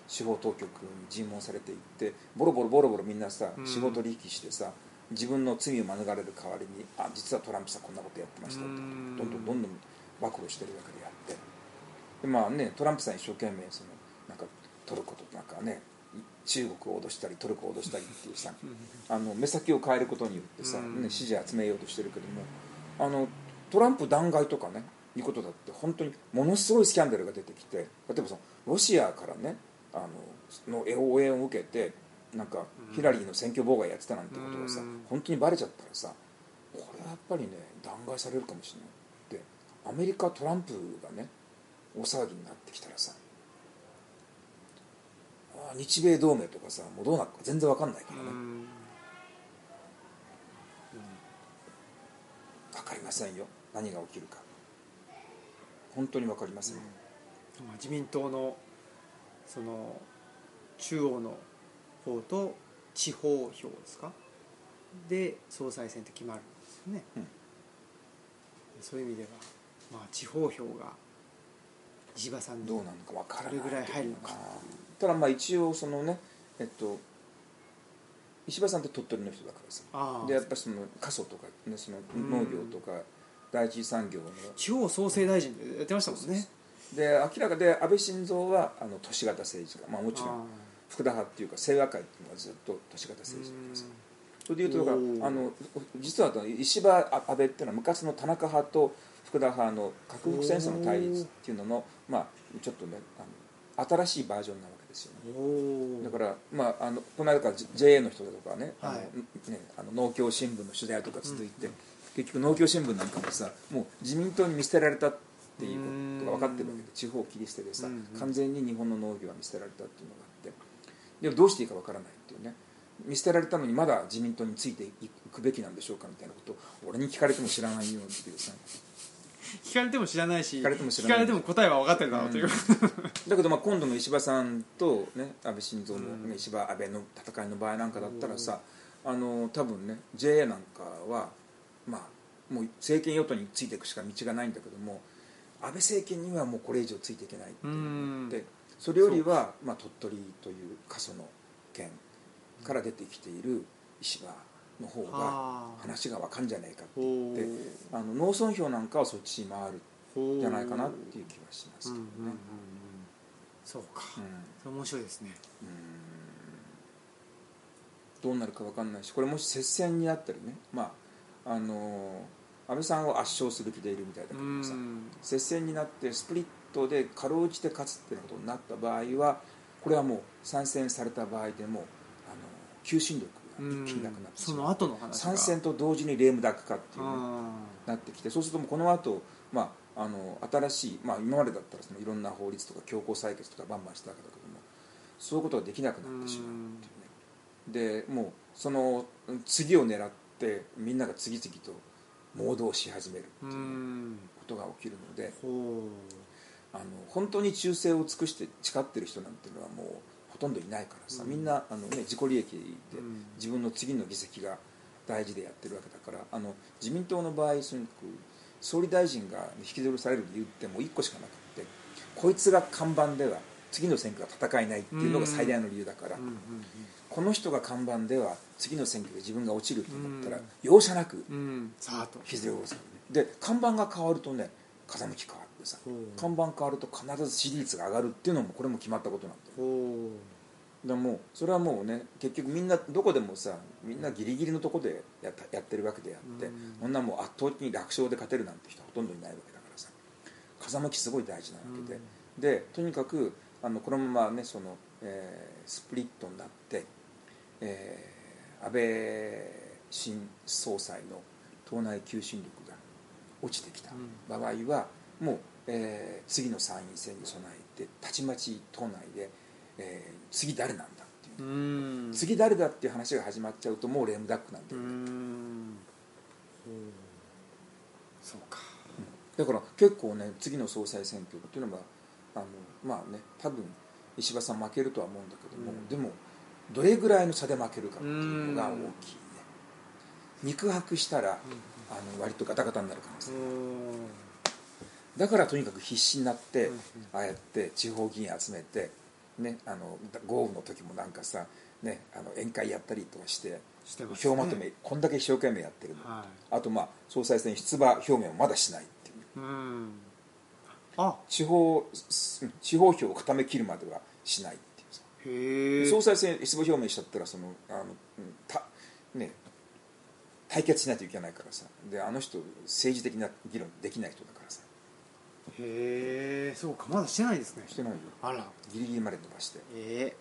B: 司法当局に尋問されていってボロボロボロボロみんなさ
A: うん。
B: 仕事取引してさ自分の罪を免れる代わりにあ実はトランプさんこんなことやってましたと
A: うん。
B: どんどんどんどん暴露してるわけであって。でまあねトランプさん一生懸命そのなんかトルコとなんかね中国を脅したりトルコを脅したりっていうさあの目先を変えることによってさ、
A: うん。
B: ね、支持集めようとしてるけどもあのトランプ弾劾とかねいうことだって本当にものすごいスキャンダルが出てきて例えばそのロシアからねあのの応援を受けてなんかヒラリーの選挙妨害やってたなんてことがさ、
A: うん。
B: 本当にバレちゃったらさこれはやっぱりね弾劾されるかもしれないでアメリカトランプがね大騒ぎになってきたらさあ日米同盟とかさもうどうなるか全然わかんないからね、
A: うん。
B: 分かりませんよ。何が起きるか。本当に分かりませんよ、
A: まあ自民党のその中央の方と地方票ですか？で総裁選って決まるんですよね、
B: うん。
A: そういう意味では、まあ、地方票が石破さんに
B: どうなのか分からない
A: どれぐらい入るのか。
B: ただまあ一応そのねえっと石破さんって鳥取の人だからさ。
A: ああ。
B: でやっぱりその過疎とか、ね、その農業とか第一次産業の。
A: 地方創生大臣でやってましたもんね
B: で明らかで安倍晋三はあの都市型政治家、まあ、もちろ
A: あ
B: ん福田派っていうか清和会っていうのはずっと都市型政治だからさそれでいうとあの実は石破安倍っていうのは昔の田中派と福田派の核北戦争の対立っていうのの、まあ、ちょっとねあの新しいバージョンなわけですよね。だから、まあ、あのこの間から JA の人だとかね,、あの
A: はい。
B: ねあの農協新聞の取材とか続いて、結局農協新聞なんかもさもう自民党に見捨てられたっていうことが分かってるわけで地方を切り捨てでさ、完全に日本の農業は見捨てられたっていうのがあって。でもどうしていいか分からないっていうね。見捨てられたのにまだ自民党についていくべきなんでしょうかみたいなことを俺に聞かれても知らないよっていうさ
A: 聞かれても知らないし
B: 聞かれても知らない。
A: 聞かれても答えは分かってるだろうという、
B: だけどまあ今度の石破さんと、ね、安倍晋三の、石破安倍の戦いの場合なんかだったらさ、あの多分ね JA なんかは、まあ、もう政権与党についていくしか道がないんだけども安倍政権にはもうこれ以上ついていけないっていうのがあってそれよりは、まあ、鳥取という過疎の県から出てきている石破の方が話が分かんじゃないかってって
A: う
B: あの農村票なんかはそっちに回るじゃないかなっていう気はしますけどね。
A: うんうんうんうん。そうか、
B: うん
A: 面白いですね。
B: どうなるか分かんないしこれもし接戦になったりねまああの安倍さんを圧勝する気でいるみたいだけど
A: う
B: さ
A: ん。
B: 接戦になってスプリットでかろうじて勝つっていうことになった場合はこれはもう参戦された場合でもあの求心力が一気になくなって
A: その後の話が。
B: 参戦と同時にレームダック化っていうなってきてそうするともうこの後、まああの新しい、まあ、今までだったらそのいろんな法律とか強行採決とかバンバンしたわけだけどもそういうことができなくなってしまうっていうね。でもうその次を狙ってみんなが次々と盲導し始めるっていううんことが起きるので
A: ほ
B: あの本当に忠誠を尽くして誓ってる人なんていうのはもうほとんどいないからさ、
A: うん。
B: みんなあの、ね、自己利益で
A: うん。
B: 自分の次の議席が大事でやってるわけだからあの自民党の場合とにかく総理大臣が引きずるされる理由ってもう1個しかなくってこいつが看板では次の選挙が戦えないっていうのが最大の理由だから、
A: ううんうん
B: この人が看板では次の選挙で自分が落ちると思ったら、
A: うん。
B: 容赦なく
A: うん。うんさあと。
B: 引きずり下ろすからねで看板が変わるとね風向き変わってさ看板変わると必ず支持率が上がるっていうのもこれも決まったことなんだよ。
A: ほ
B: でもうそれはもうね結局みんなどこでもさみんなギリギリのとこでやったやってるわけであって、
A: うん。
B: そんなもう圧倒的に楽勝で勝てるなんて人ほとんどいないわけだからさ風向きすごい大事なわけで、でとにかくあのこのままねその、えースプリットになって、えー安倍新総裁の党内求心力が落ちてきた場合は、もう、えー次の参院選に備えてたちまち党内で、えー次誰なんだっていう。
A: ううん。
B: 次誰だっていう話が始まっちゃうともうレームダックなん
A: う
B: で、
A: ん。ほうそうか
B: だから結構ね次の総裁選挙っていうのはあのまあね多分石破さん負けるとは思うんだけども、
A: うん。
B: でもどれぐらいの差で負けるかっていうのが大きいね。肉薄したらあの割とガタガタになる可能性。だからとにかく必死になって、ああやって地方議員集めて、ね、あの豪雨の時もなんかさ、ね、あの宴会やったりとかして
A: してますね。
B: 票まとめこんだけ一生懸命やってるの、
A: は
B: あとまあ総裁選出馬表明もまだしないっていう。
A: いうん。あ。
B: 地方す地方票を固めきるまではしない総裁選出馬表明しちゃったらそのあの、うんたね、対決しないといけないからさ。であの人政治的な議論できない人だからさ。
A: へえそうかまだしてないですね。
B: してないよ。
A: あら。
B: ギリギリまで伸ばして。っ
A: え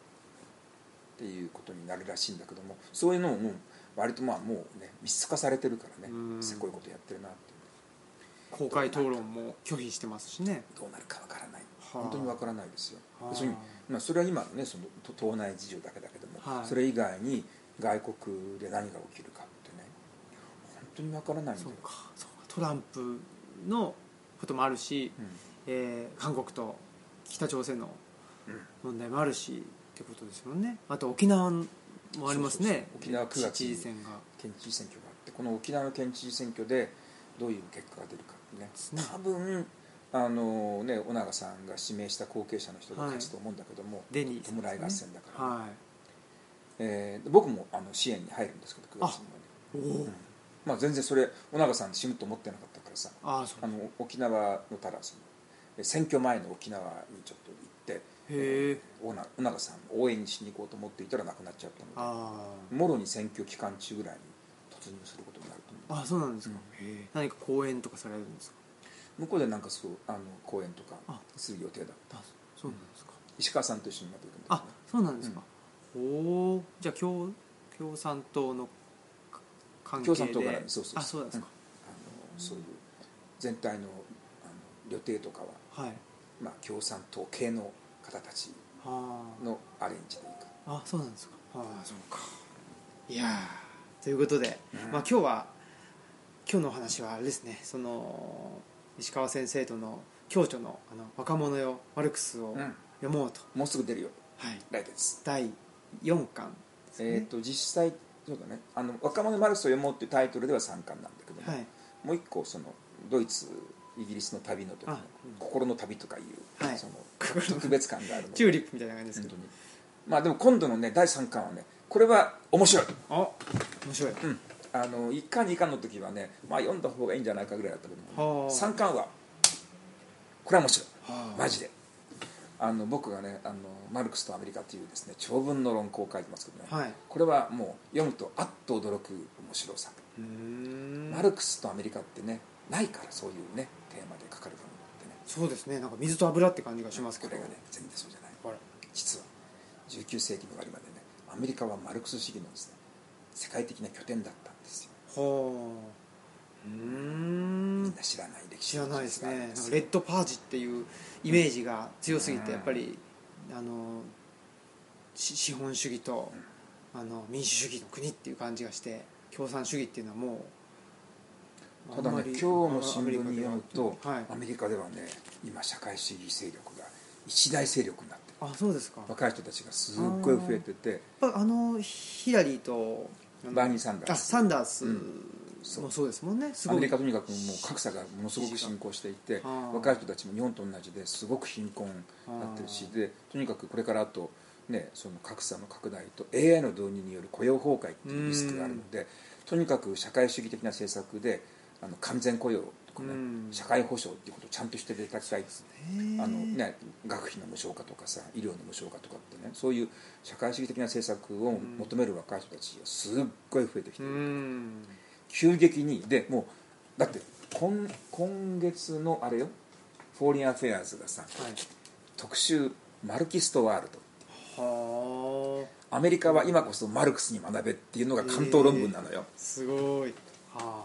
B: ていうことになるらしいんだけどもそういうのも割とまあもうね密室化されてるからね。
A: うん。
B: せこいことやってるなって
A: 公開討論も拒否してますしね。
B: どうなるかわからない。
A: はあ。
B: 本当にわからないですよ。
A: はあ。
B: 要するに、まあ、それは今ねそのと党内事情だけだけども、
A: はい。
B: それ以外に外国で何が起きるかってね本当にわからないんだよ。
A: トランプのこともあるし、
B: うん。
A: えー韓国と北朝鮮の問題もあるしってことですよね。あと沖縄もありますね。
B: 沖縄9月
A: 知事選が。
B: 県知事選挙があってこの沖縄の県知事選挙でどういう結果が出るかってね。
A: ね。
B: 多分あのね尾長さんが指名した後継者の人が勝つと思うんだけども、
A: デニーさん
B: 弔い合戦だから、
A: は
B: えー僕もあの支援に入るんですけど9月にはね。
A: いおお、
B: まあ、全然それ尾長さん死ぬと思ってなかったからさ
A: ああそう。
B: あの沖縄のただそのえ選挙前の沖縄にちょっと行って
A: へえ
B: 尾長尾長さんを応援しに行こうと思っていたら亡くなっちゃったの
A: あ
B: でもろに選挙期間中ぐらいに突入することになると思う。
A: ああそうなんですか、
B: うん。
A: 何か講演とかされるんですか？
B: 向こうでなんかそうあの講演とか
A: あ。
B: する予定だった。
A: あそうなんですか、
B: 石川さんと一緒にまた行くんだ
A: あそうなんですか、おおじゃあ共共産党のか関係で。
B: 共産党からねそうそうそう。
A: あそうなんですか、
B: あのそういう全体のあの予定とかは、
A: はい。
B: まあ、共産党系の方たち
A: は
B: のアレンジでいく
A: ああそうなんですか。ああそうか。いやー。ということで、
B: うん。
A: まあ、今日は今日のお話はあれですね。その石川先生との共著のあの「若者よマルクス」を
B: うん。
A: 読もうと、
B: もうすぐ出るよ。
A: はい、
B: 来月。
A: 第4巻ですね、
B: えー、と実際そうだね。あの「若者マルクスを読もう」っていうタイトルでは3巻なんだけども、
A: はい。
B: もう一個そのドイツイギリスの旅の時の
A: あうん。
B: 心の旅とかいう、
A: はい。
B: その特別感があるので。
A: チューリップみたいな感じですけど
B: 本当に。まあでも今度のね第3巻はねこれは面白い、
A: あ面白い。
B: うん、あの1巻2巻の時はね、まあ、読んだ方がいいんじゃないかぐらいだったけども、
A: はあ。
B: 3巻はこれは面白い。
A: はあ。
B: マジで。あの僕がねあの「マルクスとアメリカ」というですね長文の論考を書いてますけどね、
A: はい。
B: これはもう読むとあっと驚く面白さ、マルクスとアメリカってねないからそういうねテーマで書かれたものってね。
A: そうですね。なんか水と油って感じがしますけど。
B: これがね全然そうじゃない。実は19世紀の終わりまでねアメリカはマルクス主義のですね世界的な拠点だった
A: ほう。うーん。
B: みんな知らない歴史。
A: 知らないですね。なんかレッドパージっていうイメージが強すぎ
B: うん。
A: てやっぱりあのし資本主義とあの民主主義の国っていう感じがして共産主義っていうのはもう
B: ただね今日の新聞に読むと、
A: はい。
B: アメリカではね今社会主義勢力が一大勢力になってる。
A: あそうですか。
B: 若い人たちがすっごい増えてて。
A: ぱあのヒラリーと
B: バーニー・サンダー
A: あ
B: ス
A: サンダース。
B: そう。
A: もそうですもんね。す
B: アメリカとにかくもう格差がものすごく進行していて若い人たちも日本と同じですごく貧困になってるしでとにかくこれからあと、ね、その格差の拡大と AI の導入による雇用崩壊っていうリスクがあるのでとにかく社会主義的な政策であの完全雇用とかね
A: うん。
B: 社会保障っていうことをちゃんとしていただきたいです
A: へー。
B: あのね、学費の無償化とかさ医療の無償化とかってねそういう社会主義的な政策を求める若い人たちがすっごい増えてきて
A: う
B: る、
A: ん。
B: 急激にでもうだって今今月のあれよ「フォーリン・アフェアーズ」がさ
A: はい。
B: 特集「 Marxist World
A: は」
B: アメリカは今こそマルクスに学べっていうのが巻頭論文なのよ、
A: あすごい。は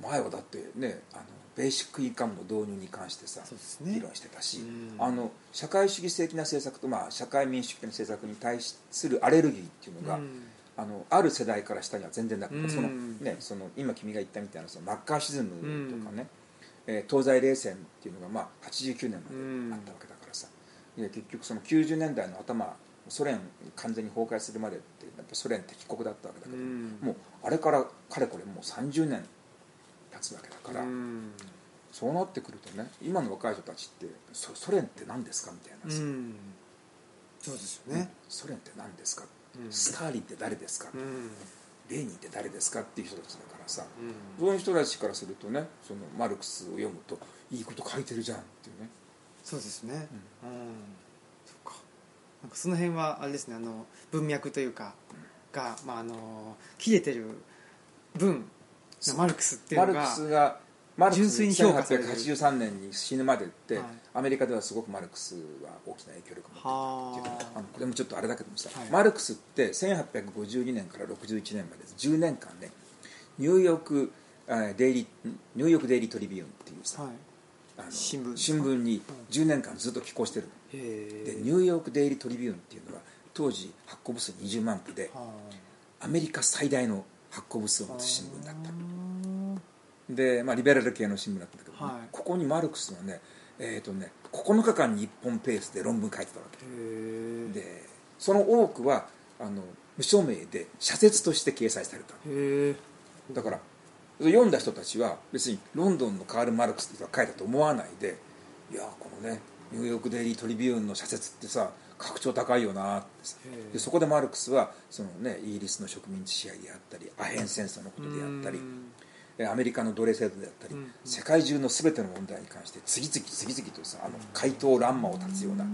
B: 前はだってねあのベーシックインカムの導入に関してさ、
A: ね。
B: 議論してたし、
A: うん。
B: あの社会主義的な政策と、まあ、社会民主主義的な政策に対するアレルギーっていうのが、
A: うん。
B: あのある世代から下には全然なくて、
A: うん。
B: そのね、その今君が言ったみたいなそのマッカーシズムとかね、えー東西冷戦っていうのが、まあ、89年まであったわけだからさ、で結局その90年代の頭ソ連完全に崩壊するまでってやっぱソ連敵国だったわけだけど、
A: うん。
B: もうあれからかれこれもう30年経つわけだから、
A: うん。
B: そうなってくるとね今の若い人たちってソソ連って何ですかみたいなさ、
A: うん。そうですよね。
B: ソ連って何ですか、
A: うん。
B: スターリンって誰ですか、
A: うん。
B: レーニンって誰ですかっていう人たちだからさ、
A: うん。
B: そういう人たちからするとねそのマルクスを読むといいこと書いてるじゃんっていうね。
A: そうですね。うん。そっか。なんかその辺はあれですね。あの文脈というかがまああの切れてる分マルクスっていう
B: マル
A: のが
B: クスがマルクス
A: 純粋に評価される。
B: 1883年に死ぬまでって、
A: はい。
B: アメリカではすごくマルクスは大きな影響力を持っているっていう
A: は
B: あ。のこれもちょっとあれだけどもさ、
A: はい。
B: マルクスって1852年から61年まで10年間ねニューヨークあデイリーニューヨークデイリートリビューンっていうさ、
A: はい。
B: あの
A: 新聞
B: 新聞に10年間ずっと寄稿してるでニューヨークデイリートリビューンっていうのは当時発行部数20万部で
A: は
B: アメリカ最大の発行部数を持つ新聞だった
A: あ
B: で、まあ、リベラル系の新聞だったんだけどね、
A: はい。
B: ここにマルクスのねえーとね9日間に1本ペースで論文書いてたわけ。でその多くはあの無署名で社説として掲載された。だから読んだ人たちは別にロンドンのカール・マルクスって人が書いたと思わないでいやこのねニューヨーク・デイリー・トリビューンの社説ってさ格調高いよなってでそこでマルクスはその、ね、イギリスの植民地支配であったりアヘン戦争のことであったりアメリカの奴隷制度であったり、
A: うん。
B: 世界中の全ての問題に関して次々次々とさあの回答乱魔を立つような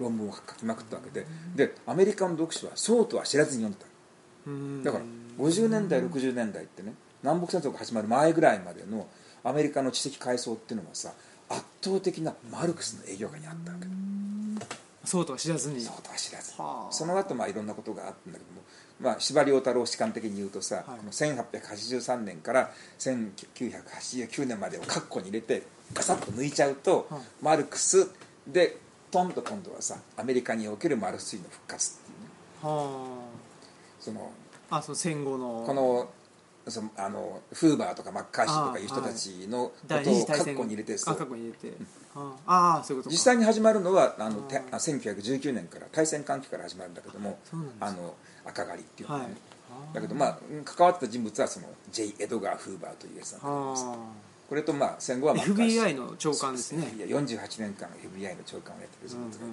B: 論文を書きまくったわけで。でアメリカの読者はそうとは知らずに読んでた
A: うん。
B: だから50年代60年代ってね南北戦争が始まる前ぐらいまでのアメリカの知的階層っていうのはさ圧倒的なマルクスの営業下にあったわけ。だ
A: そうとは知らずに。
B: そうとは知らず。
A: はあ。
B: その後まあいろんなことがあったんだけども、まあ、司馬遼太郎史観的に言うとさ、
A: はい。
B: この1883年から1989年までを括弧に入れてガサッと抜いちゃうと、
A: はい。
B: マルクスでトンと今度はさアメリカにおけるマルクス主義の復活っていうね。
A: は
B: その
A: ああその戦後の。
B: このそのあのフーバーとかマッカーシーとかいう人たちのこと
A: 第
B: を括弧に入れてそう
A: ああそういうことか。
B: 実際に始まるのはあの
A: あー。
B: てあ1919年から大戦間期から始まるんだけどもあの赤狩りっていうの
A: はい。
B: だけどまあ関わった人物はその J. エドガー・フーバーというやつなんだけどこれとまあ戦後は
A: あ
B: マッカーシー。
A: FBI の長官ですね。
B: いや48年間 FBI の長官をやってる人物が、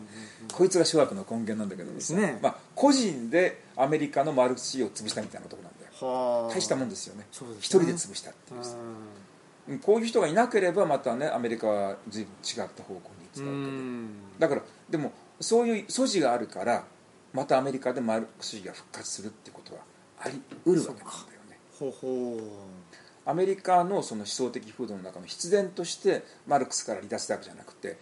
B: こいつが諸悪の根源なんだけど
A: ですね。
B: まあ、個人でアメリカのマルクス主義を潰したみたいな男なんだ大したもんですよね。
A: そうですね。
B: 一人で潰したっていうこういう人がいなければまたねアメリカは随分違った方向に行ってたわけで。
A: ん。
B: だからでもそういう素地があるからまたアメリカでマルクス主義が復活するってことはあり得るわけなんだよね。
A: ほうほ
B: アメリカのその思想的風土の中の必然としてマルクスから離脱したわけじゃなくて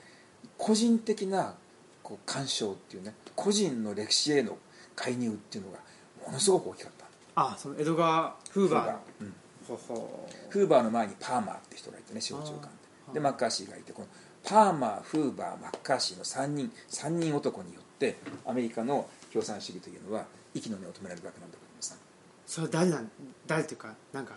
B: 個人的なこう干渉っていうね個人の歴史への介入っていうのがものすごく大きかった
A: あその江戸川フーバー。の
B: うん。
A: ほほ
B: フーバーの前にパーマーって人がいてね司法長官で。でマッカーシーがいてこのパーマーフーバーマッカーシーの3人三人男によってアメリカの共産主義というのは息の根を止められるわけなんだけどもさ。
A: それは誰なん誰っていうかなんか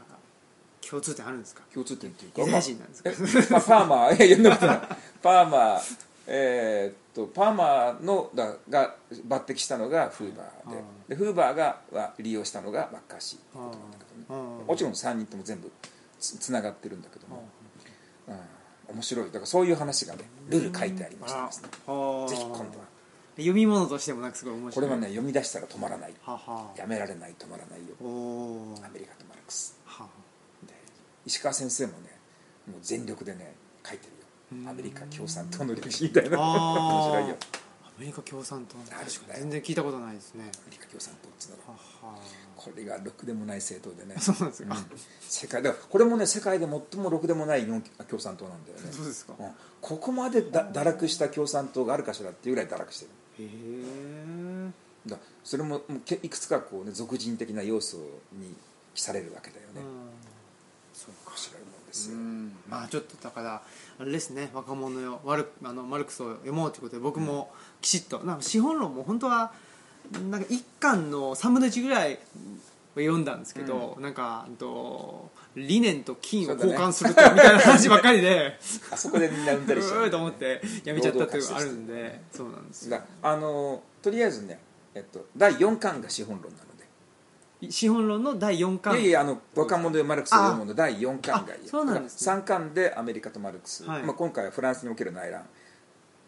A: 共通点あるんですか？
B: 共通点っていうか
A: ユダヤ人なんですか？
B: えまあ、パーマーいやいやそんなことない。<laughs> パーマーえーっとパーマーのだが抜擢したのがフーバーででフーバーがは利用したのがマッカーシーってことなんだけどね。
A: うん
B: もちろん3人とも全部つつながってるんだけども、うん、面白い。だからそういう話がねルール書いてありましたですね。
A: あ
B: ぜひ今度は。
A: 読み物としてもなんかすごい面白い。
B: これはね読み出したら止まらない
A: はは
B: やめられない止まらないよ。アメリカとマルクス。
A: は
B: で石川先生もねもう全力でね書いてるアメリカ共産党の歴史みたいな。面白いよ。
A: アメリカ共産党全然聞いたことないですね。
B: アメリカ共産党っていうのこれがろくでもない政党でね。
A: そうなんですか、
B: うん。世界だからこれもね世界で最もろくでもない日本共産党なんだよね。
A: そうですか。
B: うん。ここまでだ堕落した共産党があるかしらっていうぐらい堕落してる。
A: へえ
B: だそれももうけいくつかこう、ね、俗人的な要素に記されるわけだよね、
A: そう
B: 面白い。もんですよ、
A: うん。まあちょっとだからあれですね若者よマルあのマルクスを読もうということで僕もきちっとなんか資本論も本当はなんか一巻の3分の1ぐらい読んだんですけど、なんかうんと理念と金を交換するとみたいな話ばっかりで <laughs>
B: あそこでみんな産んだ
A: う
B: りしてる <laughs>
A: ーと思ってやめちゃったっていうのがあるんでそうなんですよ。
B: だあのとりあえずね、えっと、第4巻が資本論なの。で
A: 資本論の第4巻。
B: いやいやあの若者でマルクスを読むの第4巻がいい。
A: あそうなんですね。
B: 3巻でアメリカとマルクス、
A: はい。
B: まあ、今回はフランスにおける内乱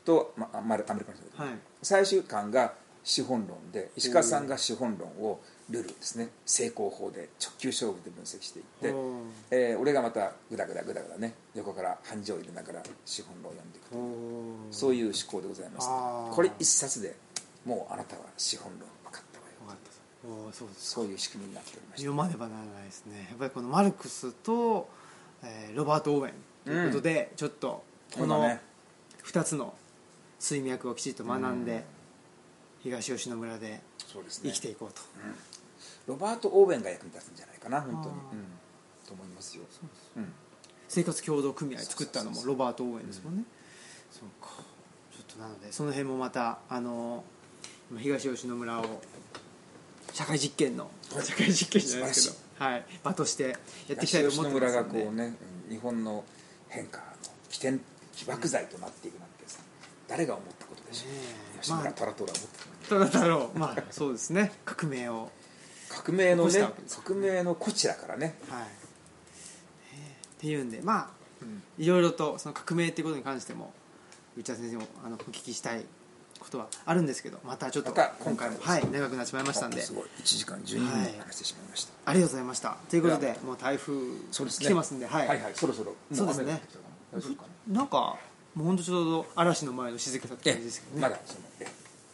B: と、まあ、アメリカの
A: はい。
B: 最終巻が資本論で石川さんが資本論をルールですね。成功法で直球勝負で分析していって、えー俺がまたグダグダグダグダね横から繁盛を入れながら資本論を読んでいくと。いうそういう思考でございます。これ一冊でもうあなたは資本論
A: そう
B: そういう仕組みになっておりました
A: 読まねばならないですね。やっぱりこのマルクスと、えーロバート・オーウェンということで、ちょっとこの
B: 今ね
A: 2つの水脈をきちっと学んで、東吉野村で生きていこうと、
B: ロバート・オーウェンが役に立つんじゃないかな本当に、と思いますよ。うん。
A: 生活協同組合作ったのもロバート・オーウェンですもんね、そうか。ちょっとなのでその辺もまたあの今東吉野村を社会実験の。社会実験じゃないですけど、はい、場としてやっていきたいと
B: 東
A: 思ってますので。
B: 吉野村がこうねうん日本の変化の起点起爆剤となっていくなんてさ誰が思ったことでしょう、吉村虎党は思ってた
A: ただだろうまあそうですね。革命を。
B: 革命のね革命のこちらからね、
A: はい、え。ーっていうんでまあ
B: うん。
A: いろいろとその革命っていうことに関しても内田先生もあのお聞きしたいことはあるんですけどまたちょっと今回も、はい、長くなってしまいましたんで。す
B: ごい1時間12分
A: はい。
B: 話してしまいました、
A: ありがとうございました。ということでもう台風来てますんではい、
B: はいはいそろそろ。も
A: そうですね。なんかもう本当ちょうど嵐の前の静けさって
B: な
A: 感じですけどね。
B: まだそのえ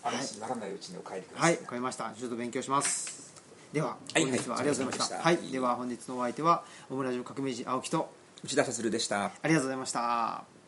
B: 嵐にならないうちにお帰りくださ
A: はいい、わかりました。ちょっと勉強します。では、
B: はい
A: 本日はありがとうございました。
B: は
A: はいい、では本日のお相手は、オムラジオ革命児青木と、
B: 内田達でした。
A: ありがとうございました。